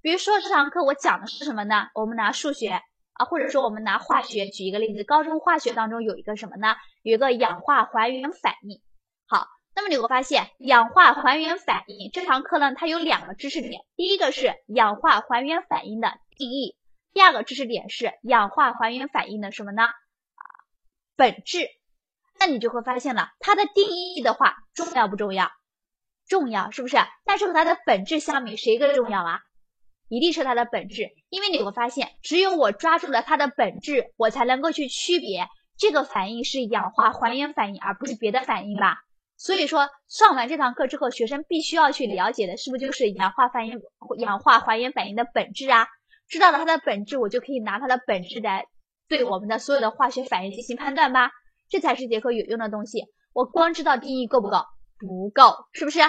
比如说这堂课我讲的是什么呢？我们拿数学啊，或者说我们拿化学举一个例子，高中化学当中有一个什么呢？有一个氧化还原反应。好，那么你会发现氧化还原反应这堂课呢，它有两个知识点，第一个是氧化还原反应的定义，第二个知识点是氧化还原反应的什么呢？啊，本质。那你就会发现了，它的定义的话重要不重要？重要是不是？但是和它的本质相比，谁更重要啊？一定是它的本质，因为你会发现，只有我抓住了它的本质，我才能够去区别这个反应是氧化还原反应，而不是别的反应吧。所以说，上完这堂课之后，学生必须要去了解的，是不是就是氧化反应、氧化还原反应的本质啊？知道了它的本质，我就可以拿它的本质来对我们的所有的化学反应进行判断吧？这才是节课有用的东西。我光知道定义够不够？不够，是不是？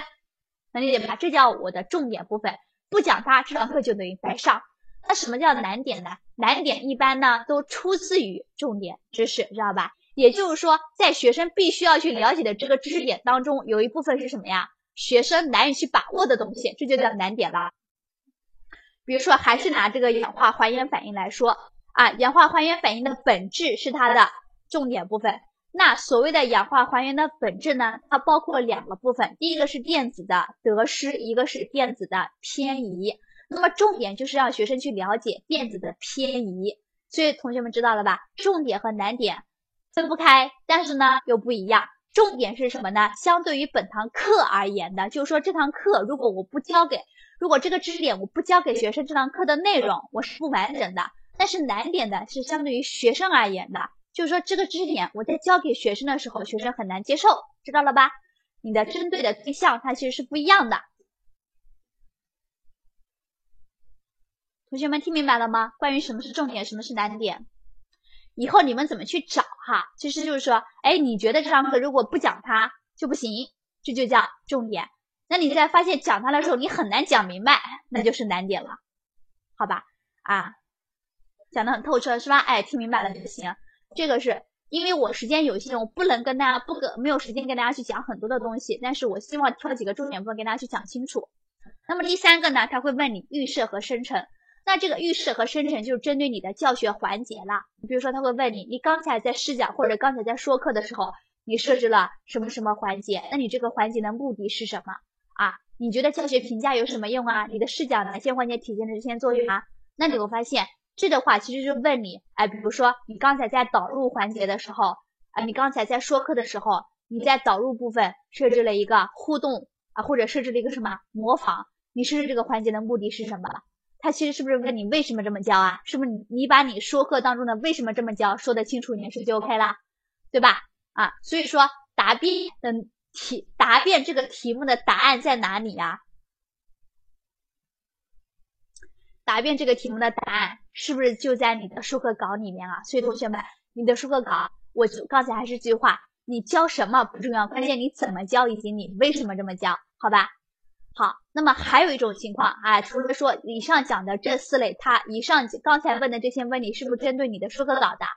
能理解吧？这叫我的重点部分，不讲它，这堂课就等于白上。那什么叫难点呢？难点一般呢都出自于重点知识，知道吧？也就是说，在学生必须要去了解的这个知识点当中，有一部分是什么呀？学生难以去把握的东西，这就叫难点了。比如说，还是拿这个氧化还原反应来说啊，氧化还原反应的本质是它的重点部分。那所谓的氧化还原的本质呢？它包括两个部分，第一个是电子的得失，一个是电子的偏移。那么重点就是让学生去了解电子的偏移。所以同学们知道了吧？重点和难点分不开，但是呢又不一样。重点是什么呢？相对于本堂课而言的，就是说这堂课如果我不教给，如果这个知识点我不教给学生，这堂课的内容我是不完整的。但是难点的是相对于学生而言的。就是说，这个知识点我在教给学生的时候，学生很难接受，知道了吧？你的针对的对象它其实是不一样的。同学们听明白了吗？关于什么是重点，什么是难点，以后你们怎么去找哈？其实就是说，哎，你觉得这堂课如果不讲它就不行，这就叫重点。那你在发现讲它的时候你很难讲明白，那就是难点了，好吧？啊，讲的很透彻是吧？哎，听明白了就行。这个是因为我时间有限，我不能跟大家不跟没有时间跟大家去讲很多的东西，但是我希望挑几个重点部分跟大家去讲清楚。那么第三个呢，他会问你预设和生成，那这个预设和生成就是针对你的教学环节了。比如说他会问你，你刚才在试讲或者刚才在说课的时候，你设置了什么什么环节？那你这个环节的目的是什么啊？你觉得教学评价有什么用啊？你的试讲哪些环节体现了这些作用啊？那你会发现。这的话其实就问你，哎，比如说你刚才在导入环节的时候啊，你刚才在说课的时候，你在导入部分设置了一个互动啊，或者设置了一个什么模仿？你设置这个环节的目的是什么？他其实是不是问你为什么这么教啊？是不是你把你说课当中的为什么这么教说得清楚一点，是不是就 OK 了？对吧？啊，所以说答辩的题答辩这个题目的答案在哪里呀？答辩这个题目的答案是不是就在你的授课稿里面啊？所以同学们，你的授课稿，我就刚才还是这句话，你教什么不重要，关键你怎么教以及你为什么这么教，好吧？好，那么还有一种情况啊，除了说以上讲的这四类，他以上刚才问的这些问题是不是针对你的授课稿的？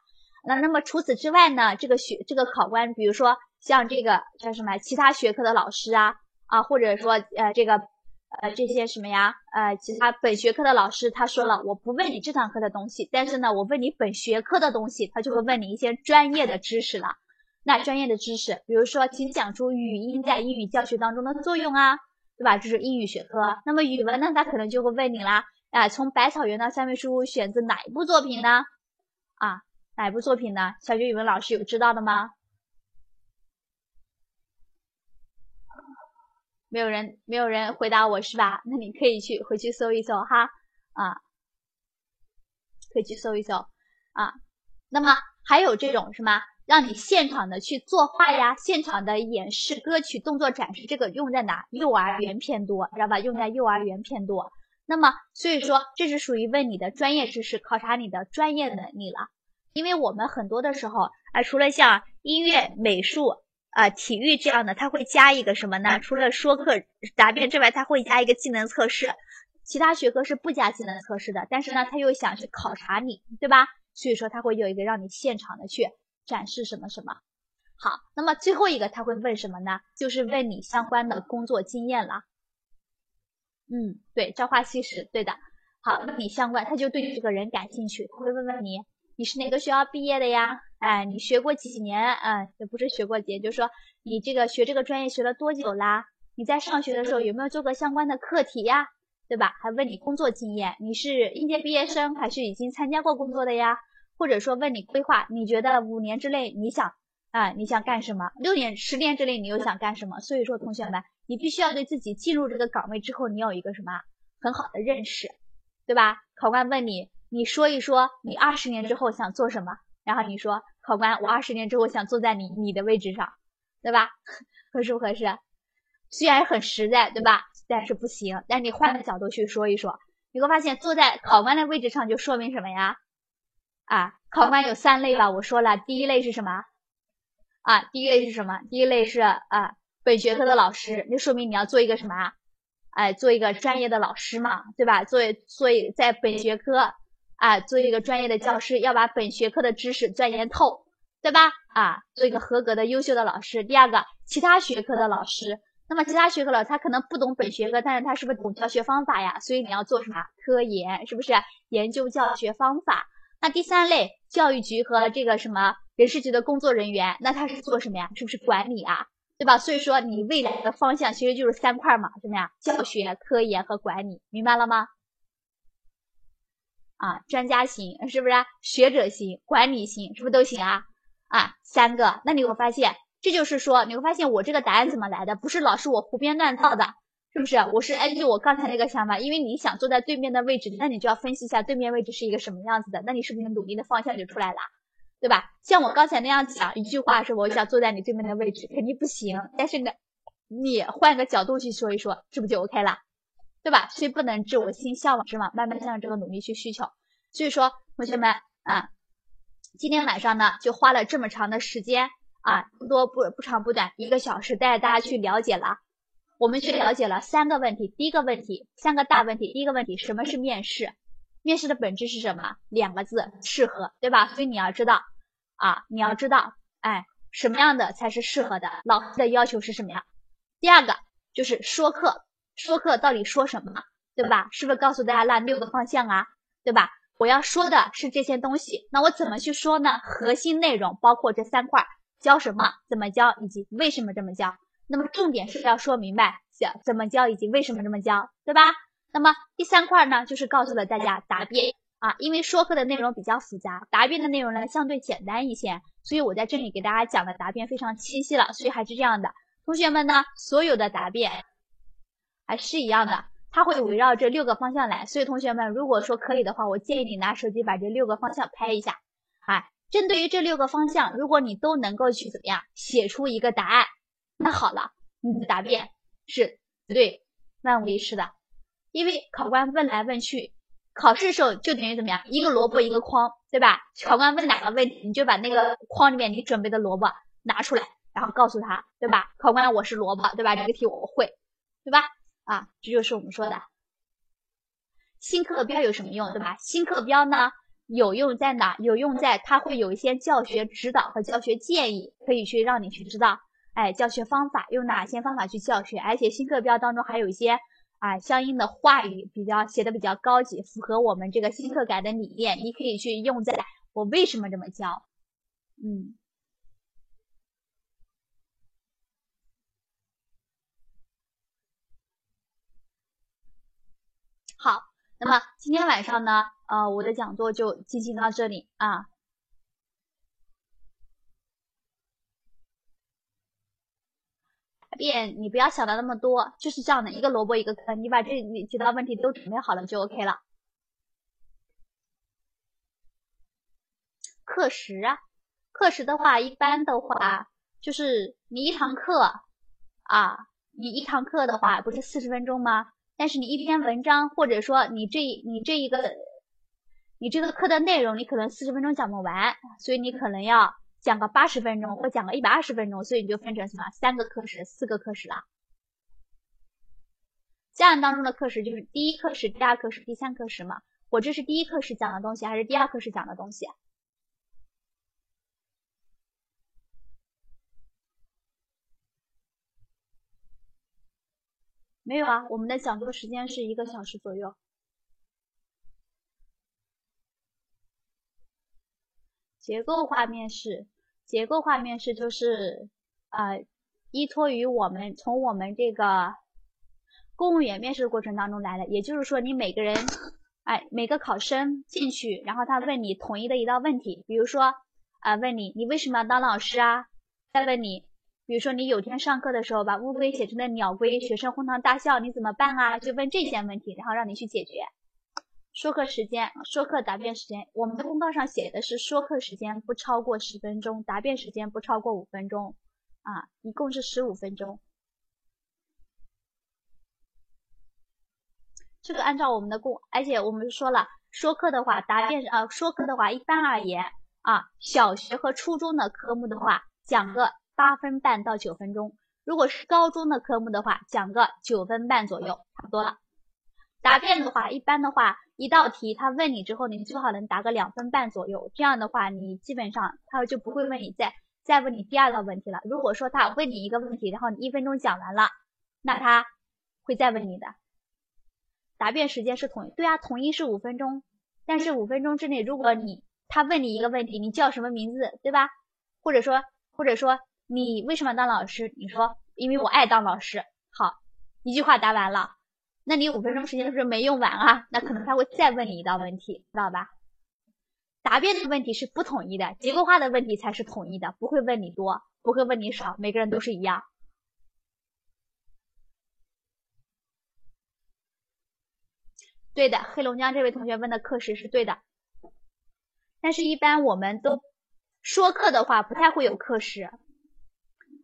那那么除此之外呢，这个学这个考官，比如说像这个叫什么其他学科的老师啊啊，或者说呃这个呃这些什么呀呃其他本学科的老师，他说了我不问你这堂课的东西，但是呢我问你本学科的东西，他就会问你一些专业的知识了。那专业的知识，比如说请讲出语音在英语教学当中的作用啊。对吧？这是英语学科。那么语文呢？他可能就会问你啦，啊，从百草园到三味书屋选自哪一部作品呢？啊，哪一部作品呢？小学语文老师有知道的吗？没有人，没有人回答我是吧？那你可以去回去搜一搜哈，啊，可以去搜一搜啊。那么还有这种什么？让你现场的去作画呀，现场的演示歌曲动作展示，这个用在哪？幼儿园偏多，知道吧？用在幼儿园偏多。那么，所以说这是属于问你的专业知识，考察你的专业能力了。因为我们很多的时候，啊，除了像音乐、美术、啊体育这样的，它会加一个什么呢？除了说课答辩之外，它会加一个技能测试。其他学科是不加技能测试的，但是呢，他又想去考察你，对吧？所以说他会有一个让你现场的去。展示什么什么好，那么最后一个他会问什么呢？就是问你相关的工作经验了。嗯，对，朝花夕拾，对的。好，问你相关，他就对你这个人感兴趣，他会问问你，你是哪个学校毕业的呀？哎，你学过几年？嗯，也不是学过几，就是说你这个学这个专业学了多久啦？你在上学的时候有没有做过相关的课题呀？对吧？还问你工作经验，你是应届毕业生还是已经参加过工作的呀？或者说问你规划，你觉得五年之内你想啊你想干什么？六年、十年之内你又想干什么？所以说同学们，你必须要对自己进入这个岗位之后，你有一个什么很好的认识，对吧？考官问你，你说一说你二十年之后想做什么？然后你说，考官，我二十年之后想坐在你你的位置上，对吧？合适不合适？虽然很实在，对吧？但是不行。但你换个角度去说一说，你会发现坐在考官的位置上就说明什么呀？啊，考官有三类吧？我说了，第一类是什么？啊，第一类是什么？第一类是啊，本学科的老师，那说明你要做一个什么？哎，做一个专业的老师嘛，对吧？做做一在本学科啊，做一个专业的教师，要把本学科的知识钻研透，对吧？啊，做一个合格的优秀的老师。第二个，其他学科的老师，那么其他学科老师他可能不懂本学科，但是他是不是懂教学方法呀？所以你要做什么？科研，是不是？研究教学方法。那第三类教育局和这个什么人事局的工作人员，那他是做什么呀？是不是管理啊？对吧？所以说你未来的方向其实就是三块嘛，什么呀？教学、科研和管理，明白了吗？啊，专家型是不是？学者型、管理型是不是都行啊？啊，三个，那你会发现，这就是说你会发现我这个答案怎么来的？不是老师我胡编乱造的。是不是？我是根据我刚才那个想法，因为你想坐在对面的位置，那你就要分析一下对面位置是一个什么样子的，那你是不是努力的方向就出来了，对吧？像我刚才那样讲一句话是我想坐在你对面的位置，肯定不行。但是呢，你换个角度去说一说，是不是就 OK 了，对吧？所以不能置我心向往之嘛，慢慢向着这个努力去需求。所以说，同学们啊，今天晚上呢就花了这么长的时间啊，不多不不长不短，一个小时带大家去了解了。我们去了解了三个问题，第一个问题，三个大问题。第一个问题，什么是面试？面试的本质是什么？两个字，适合，对吧？所以你要知道啊，你要知道，哎，什么样的才是适合的？老师的要求是什么呀？第二个就是说课，说课到底说什么，对吧？是不是告诉大家那六个方向啊？对吧？我要说的是这些东西，那我怎么去说呢？核心内容包括这三块，教什么，怎么教，以及为什么这么教。那么重点是要说明白，想怎么教以及为什么这么教，对吧？那么第三块呢，就是告诉了大家答辩啊，因为说课的内容比较复杂，答辩的内容呢相对简单一些，所以我在这里给大家讲的答辩非常清晰了。所以还是这样的，同学们呢，所有的答辩还是一样的，它会围绕这六个方向来。所以同学们，如果说可以的话，我建议你拿手机把这六个方向拍一下。啊，针对于这六个方向，如果你都能够去怎么样写出一个答案，那好了，你的答辩是绝对万无一失的，因为考官问来问去。考试的时候就等于怎么样，一个萝卜一个筐，对吧？考官问哪个问题，你就把那个筐里面你准备的萝卜拿出来，然后告诉他，对吧？考官，我是萝卜，对吧？这个题我会，对吧？啊，这就是我们说的新课标有什么用，对吧？新课标呢有用在哪？有用在它会有一些教学指导和教学建议，可以去让你去知道，哎，教学方法用哪些方法去教学，而且新课标当中还有一些。啊，相应的话语比较写的比较高级，符合我们这个新课改的理念，你可以去用在我为什么这么教，嗯，好，那么今天晚上呢，呃，我的讲座就进行到这里啊。变，你不要想的那么多，就是这样的一个萝卜一个坑，你把这几道问题都准备好了就 OK 了。课时啊，课时的话，一般的话就是你一堂课啊，你一堂课的话不是四十分钟吗？但是你一篇文章或者说你这你这一个你这个课的内容，你可能四十分钟讲不完，所以你可能要。讲个八十分钟，或讲个一百二十分钟，所以你就分成什么三个课时、四个课时了。家人当中的课时就是第一课时、第二课时、第三课时嘛。我这是第一课时讲的东西，还是第二课时讲的东西？没有啊，我们的讲座时间是一个小时左右。结构化面试，结构化面试就是，呃，依托于我们从我们这个公务员面试过程当中来的。也就是说，你每个人，哎，每个考生进去，然后他问你统一的一道问题，比如说，啊，问你你为什么要当老师啊？再问你，比如说你有天上课的时候把乌龟写成了鸟龟，学生哄堂大笑，你怎么办啊？就问这些问题，然后让你去解决。说课时间，说课答辩时间，我们的公告上写的是说课时间不超过十分钟，答辩时间不超过五分钟，啊，一共是十五分钟。这个按照我们的公，而且我们说了，说课的话，答辩啊，说课的话，一般而言啊，小学和初中的科目的话，讲个八分半到九分钟；如果是高中的科目的话，讲个九分半左右，差不多了。答辩的话，一般的话。一道题，他问你之后，你最好能答个两分半左右。这样的话，你基本上他就不会问你再再问你第二道问题了。如果说他问你一个问题，然后你一分钟讲完了，那他会再问你的。答辩时间是统一，对啊，统一是五分钟。但是五分钟之内，如果你他问你一个问题，你叫什么名字，对吧？或者说或者说你为什么当老师？你说因为我爱当老师。好，一句话答完了。那你五分钟时间是不是没用完啊？那可能他会再问你一道问题，知道吧？答辩的问题是不统一的，结构化的问题才是统一的，不会问你多，不会问你少，每个人都是一样。对的，黑龙江这位同学问的课时是对的，但是一般我们都说课的话不太会有课时，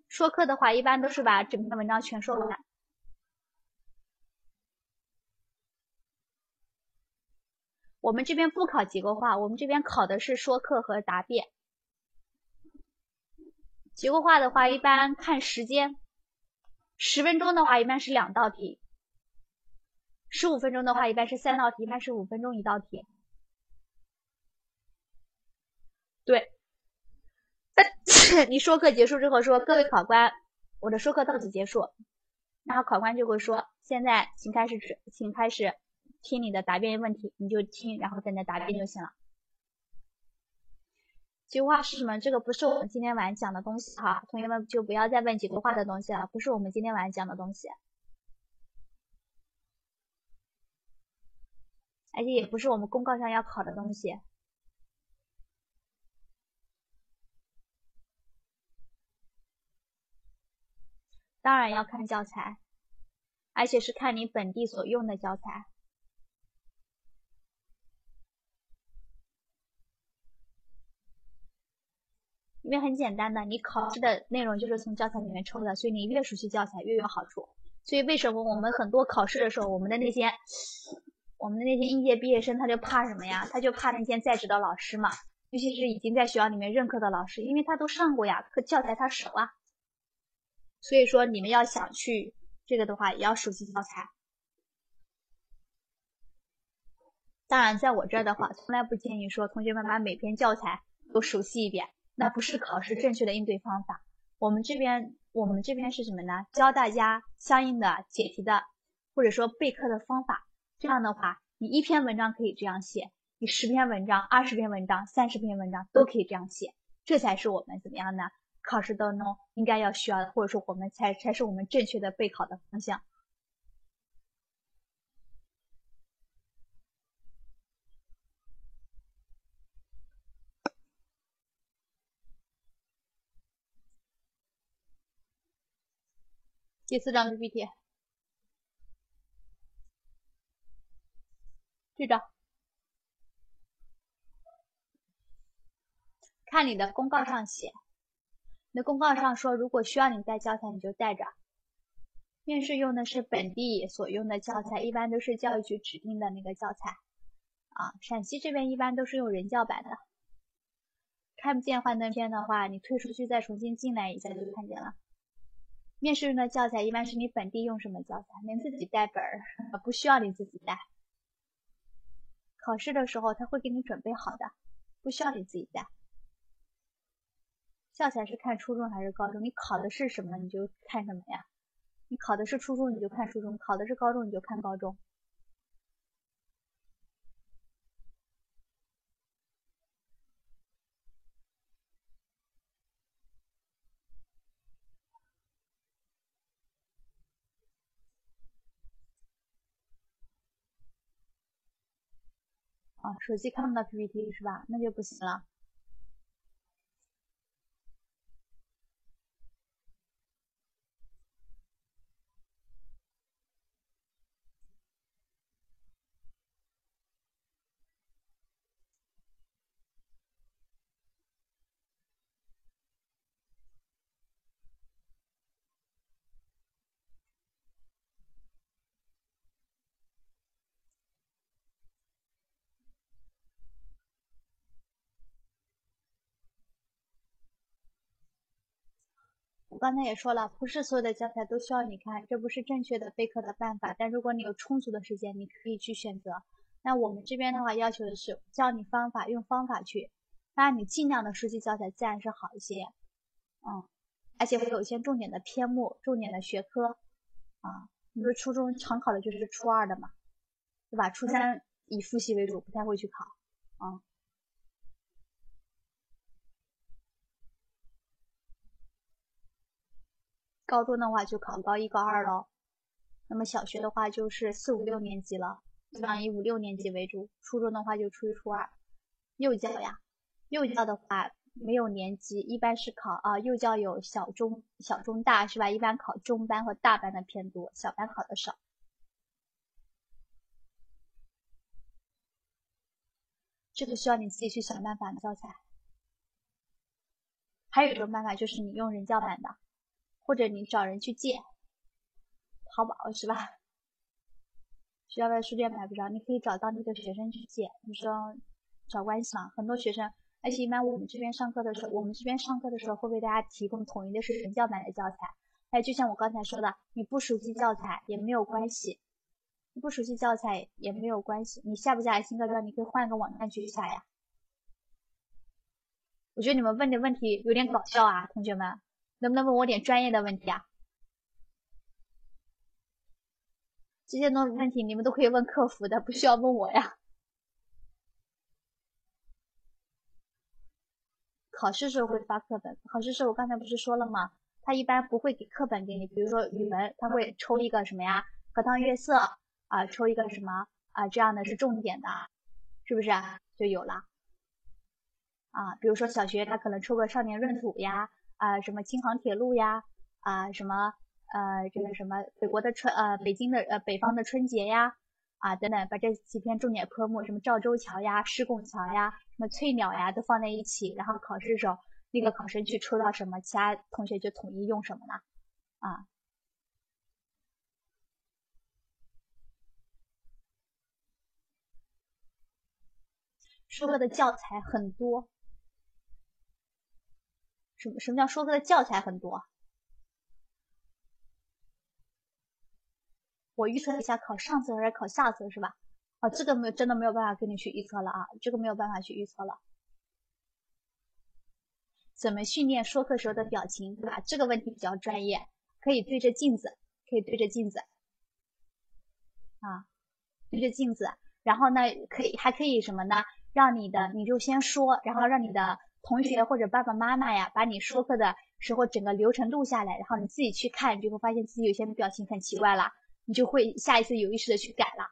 说课的话一般都是把整篇文章全说完。我们这边不考结构化，我们这边考的是说课和答辩。结构化的话，一般看时间，十分钟的话一般是两道题，十五分钟的话一般是三道题，一般是五分钟一道题。对，但你说课结束之后说，各位考官，我的说课到此结束，然后考官就会说，现在请开始，请开始。听你的答辩问题，你就听，然后在那答辩就行了。结构化是什么？这个不是我们今天晚上讲的东西哈，同学们就不要再问几句话的东西了，不是我们今天晚上讲的东西。而且也不是我们公告上要考的东西。当然要看教材，而且是看你本地所用的教材。因为很简单的，你考试的内容就是从教材里面抽的，所以你越熟悉教材越有好处。所以为什么我们很多考试的时候，我们的那些我们的那些应届毕业生他就怕什么呀？他就怕那些在职的老师嘛，尤其是已经在学校里面任课的老师，因为他都上过呀，课教材他熟啊。所以说你们要想去这个的话，也要熟悉教材。当然，在我这儿的话，从来不建议说同学们把每篇教材都熟悉一遍。那不是考试正确的应对方法。我们这边，我们这边是什么呢？教大家相应的解题的，或者说备课的方法。这样的话，你一篇文章可以这样写，你十篇文章、二十篇文章、三十篇文章都可以这样写。这才是我们怎么样呢？考试当中应该要需要的，或者说我们才才是我们正确的备考的方向。第四张 PPT，这张，看你的公告上写，那公告上说，如果需要你带教材，你就带着。面试用的是本地所用的教材，一般都是教育局指定的那个教材。啊，陕西这边一般都是用人教版的。看不见幻灯片的话，你退出去再重新进来一下就看见了。面试用的教材一般是你本地用什么教材，您自己带本儿，不需要你自己带。考试的时候他会给你准备好的，不需要你自己带。教材是看初中还是高中？你考的是什么你就看什么呀？你考的是初中你就看初中，考的是高中你就看高中。啊手机看不到 PPT 是吧？那就不行了。我刚才也说了，不是所有的教材都需要你看，这不是正确的备课的办法。但如果你有充足的时间，你可以去选择。那我们这边的话，要求的是教你方法，用方法去。当然，你尽量的熟悉教材，自然是好一些。嗯，而且会有一些重点的篇目、重点的学科。啊，你说初中常考的就是初二的嘛，对吧？初三以复习为主，不太会去考。啊。高中的话就考高一、高二喽，那么小学的话就是四五六年级了，基本上以五六年级为主。初中的话就初一、初二。幼教呀，幼教的话没有年级，一般是考啊。幼教有小中、小中大是吧？一般考中班和大班的偏多，小班考的少。这个需要你自己去想办法教材。还有一种办法就是你用人教版的。或者你找人去借，淘宝是吧？学校的书店买不着，你可以找当地的学生去借。你说找关系嘛，很多学生，而且一般我们这边上课的时候，我们这边上课的时候会为大家提供统一的是人教版的教材。哎，就像我刚才说的，你不熟悉教材也没有关系，你不熟悉教材也没有关系，你下不下来新课标，你可以换个网站去下呀。我觉得你们问的问题有点搞笑啊，同学们。能不能问我点专业的问题啊？这些东问题你们都可以问客服的，不需要问我呀。考试时候会发课本，考试时候我刚才不是说了吗？他一般不会给课本给你，比如说语文，他会抽一个什么呀？荷塘月色啊，抽一个什么啊，这样的是重点的，是不是就有了？啊，比如说小学他可能抽个少年闰土呀，啊，什么京杭铁路呀，啊，什么呃这个什么北国的春呃北京的呃北方的春节呀，啊等等，把这几篇重点科目什么赵州桥呀、石拱桥呀、什么翠鸟呀都放在一起，然后考试的时候那个考生去抽到什么，其他同学就统一用什么了，啊。说课的教材很多，什么什么叫说课的教材很多？我预测一下，考上册还是考下册是吧？啊，这个没有真的没有办法跟你去预测了啊，这个没有办法去预测了。怎么训练说课时候的表情，对吧？这个问题比较专业，可以对着镜子，可以对着镜子，啊，对着镜子，然后呢，可以还可以什么呢？让你的你就先说，然后让你的同学或者爸爸妈妈呀，把你说课的时候整个流程录下来，然后你自己去看，你就会发现自己有些表情很奇怪了，你就会下一次有意识的去改了。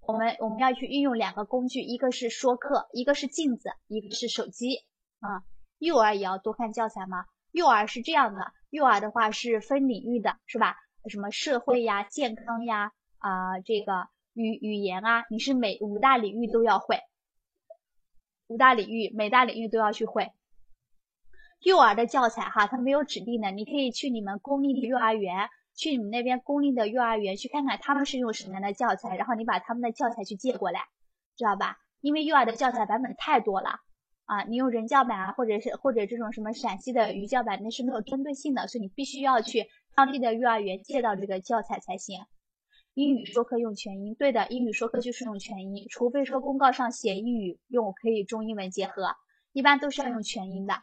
我们我们要去运用两个工具，一个是说课，一个是镜子，一个是手机啊。幼儿也要多看教材吗？幼儿是这样的，幼儿的话是分领域的，是吧？什么社会呀、健康呀啊，这个语语言啊，你是每五大领域都要会。五大领域，每大领域都要去会。幼儿的教材哈，它没有指定的，你可以去你们公立的幼儿园，去你们那边公立的幼儿园去看看他们是用什么样的教材，然后你把他们的教材去借过来，知道吧？因为幼儿的教材版本太多了啊，你用人教版啊，或者是或者这种什么陕西的语教版，那是没有针对性的，所以你必须要去当地的幼儿园借到这个教材才行。英语说课用全音，对的，英语说课就是用全音，除非说公告上写英语用可以中英文结合，一般都是要用全音的。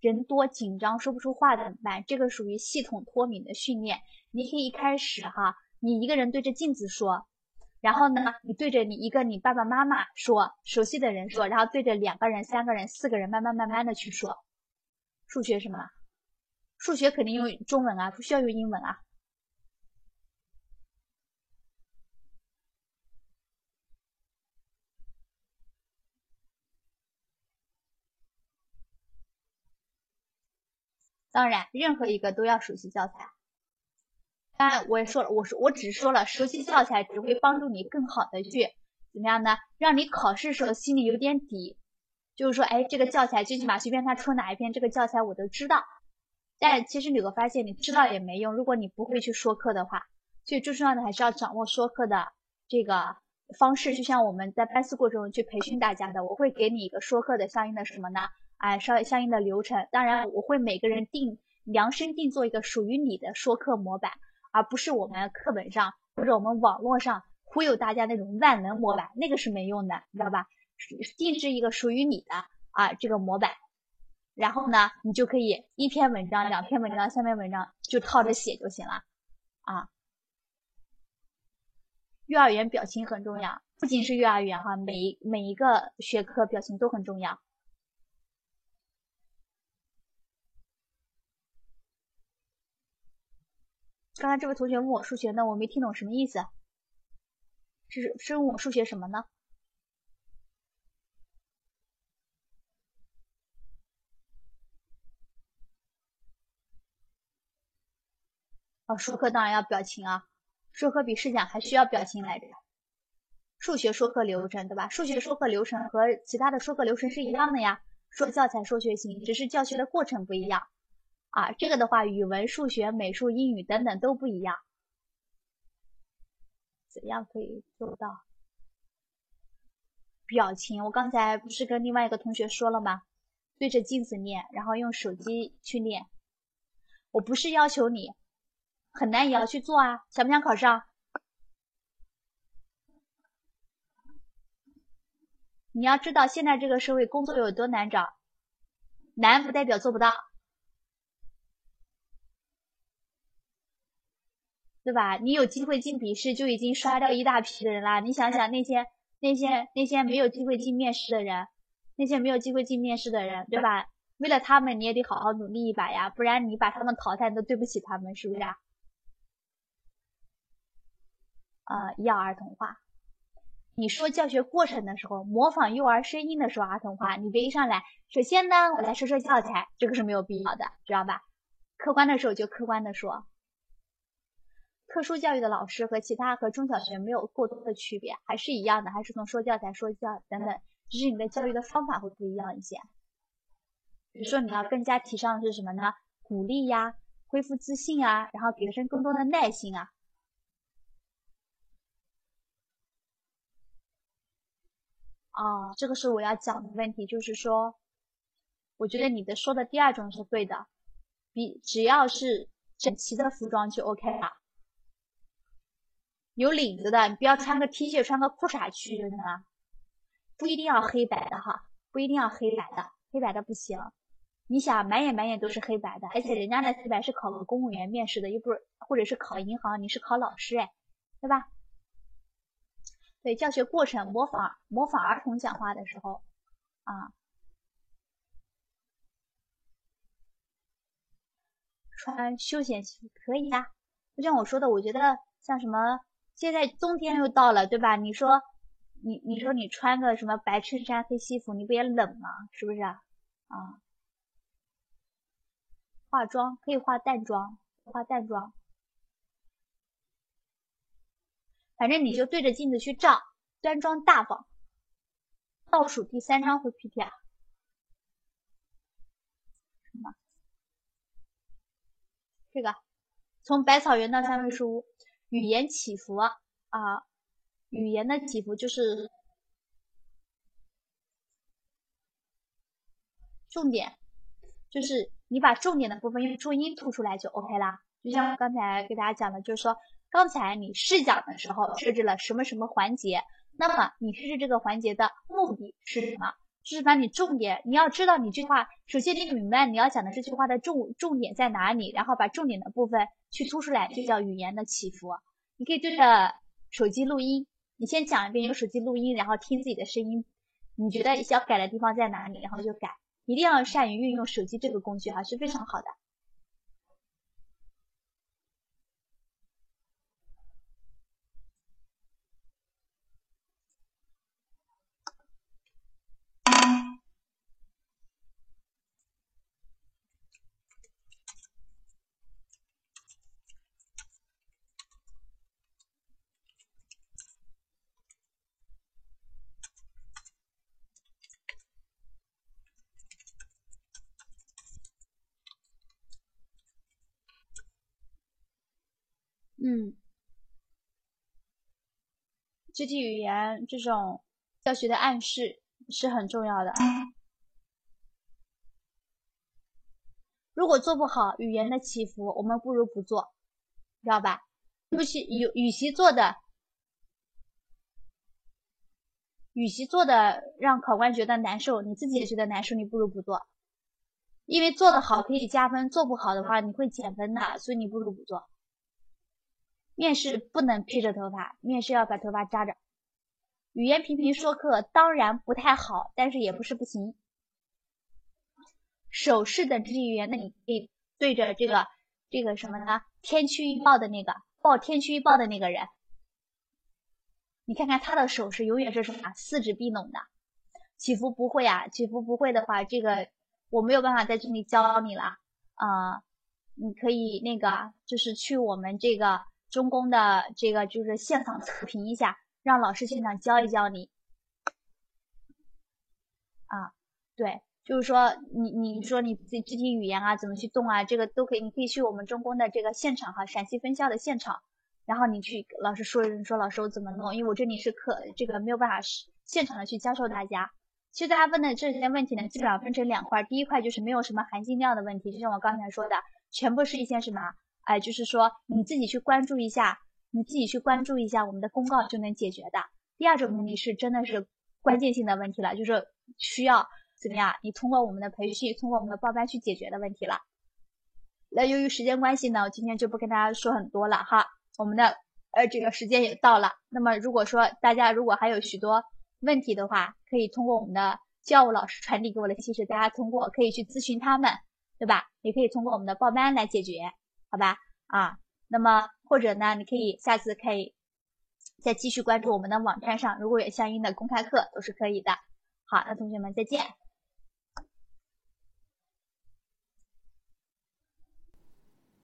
人多紧张说不出话怎么办？这个属于系统脱敏的训练。你可以一开始哈，你一个人对着镜子说，然后呢，你对着你一个你爸爸妈妈说，熟悉的人说，然后对着两个人、三个人、四个人，慢慢慢慢的去说。数学什么？数学肯定用中文啊，不需要用英文啊。当然，任何一个都要熟悉教材。当然，我也说了，我说我只说了，熟悉教材只会帮助你更好的去怎么样呢？让你考试时候心里有点底，就是说，哎，这个教材最起码随便他出哪一篇，这个教材我都知道。但其实你会发现，你知道也没用，如果你不会去说课的话。所以最重要的还是要掌握说课的这个方式。就像我们在班思过程中去培训大家的，我会给你一个说课的相应的什么呢？哎，稍相应的流程，当然我会每个人定量身定做一个属于你的说课模板，而不是我们课本上或者我们网络上忽悠大家那种万能模板，那个是没用的，你知道吧？定制一个属于你的啊这个模板，然后呢，你就可以一篇文章、两篇文章、三篇文章就套着写就行了啊。幼儿园表情很重要，不仅是幼儿园哈，每每一个学科表情都很重要。刚才这位同学问我数学呢，我没听懂什么意思，是是问我数学什么呢？哦，说课当然要表情啊，说课比试讲还需要表情来着。数学说课流程对吧？数学说课流程和其他的说课流程是一样的呀，说教材说学型，只是教学的过程不一样。啊，这个的话，语文、数学、美术、英语等等都不一样。怎样可以做到？表情，我刚才不是跟另外一个同学说了吗？对着镜子念，然后用手机去念。我不是要求你很难也要去做啊，想不想考上？你要知道，现在这个社会工作有多难找，难不代表做不到。对吧？你有机会进笔试，就已经刷掉一大批的人啦。你想想那些那些那些没有机会进面试的人，那些没有机会进面试的人，对吧？为了他们，你也得好好努力一把呀，不然你把他们淘汰，都对不起他们，是不是啊？呃，要儿童化，你说教学过程的时候，模仿幼儿声音的说儿童话，你别一上来，首先呢，我来说说教材，这个是没有必要的，知道吧？客观的时候就客观的说。特殊教育的老师和其他和中小学没有过多的区别，还是一样的，还是从说教材、说教等等，只是你的教育的方法会不一样一些。比如说，你要更加提倡的是什么呢？鼓励呀，恢复自信啊，然后给学生更多的耐心啊。哦，这个是我要讲的问题，就是说，我觉得你的说的第二种是对的，比只要是整齐的服装就 OK 了。有领子的，你不要穿个 T 恤，穿个裤衩去就行了，不一定要黑白的哈，不一定要黑白的，黑白的不行。你想满眼满眼都是黑白的，而且人家的黑白是考个公务员面试的，又不是，或者是考银行，你是考老师哎，对吧？对，教学过程模仿模仿儿童讲话的时候啊，穿休闲服可以呀，就像我说的，我觉得像什么。现在冬天又到了，对吧？你说，你你说你穿个什么白衬衫黑西服，你不也冷吗？是不是啊？啊，化妆可以化淡妆，化淡妆，反正你就对着镜子去照，端庄大方。倒数第三张会 PPT 啊？什么？这个，从百草园到三味书屋。语言起伏啊，语言的起伏就是重点，就是你把重点的部分用重音突出来就 OK 啦。就像刚才给大家讲的，就是说刚才你试讲的时候设置了什么什么环节，那么你设置这个环节的目的是什么？就是把你重点，你要知道你这句话，首先你明白你要讲的这句话的重重点在哪里，然后把重点的部分去突出来，就叫语言的起伏。你可以对着手机录音，你先讲一遍，用手机录音，然后听自己的声音，你觉得要改的地方在哪里，然后就改，一定要善于运用手机这个工具哈，是非常好的。嗯，肢体语言这种教学的暗示是很重要的。如果做不好语言的起伏，我们不如不做，知道吧？不其与与其做的，与其做的让考官觉得难受，你自己也觉得难受，你不如不做。因为做的好可以加分，做不好的话你会减分的，所以你不如不做。面试不能披着头发，面试要把头发扎着。语言频频说课当然不太好，但是也不是不行。手势的肢体语言，那你可以对着这个这个什么呢？天气预报的那个报天气预报的那个人，你看看他的手势永远是什么？四指并拢的，起伏不会啊，起伏不会的话，这个我没有办法在这里教你了啊。你可以那个就是去我们这个。中公的这个就是现场测评一下，让老师现场教一教你。啊，对，就是说你你说你自己肢体语言啊，怎么去动啊，这个都可以，你可以去我们中公的这个现场哈，陕西分校的现场，然后你去老师说说老师我怎么弄，因为我这里是课这个没有办法现场的去教授大家。其实大家问的这些问题呢，基本上分成两块，第一块就是没有什么含金量的问题，就像我刚才说的，全部是一些什么。哎，就是说你自己去关注一下，你自己去关注一下我们的公告就能解决的。第二种问题是真的是关键性的问题了，就是需要怎么样？你通过我们的培训，通过我们的报班去解决的问题了。那由于时间关系呢，我今天就不跟大家说很多了哈。我们的呃这个时间也到了。那么如果说大家如果还有许多问题的话，可以通过我们的教务老师传递给我的信息，大家通过可以去咨询他们，对吧？也可以通过我们的报班来解决。好吧，啊，那么或者呢，你可以下次可以再继续关注我们的网站上，如果有相应的公开课都是可以的。好，那同学们再见。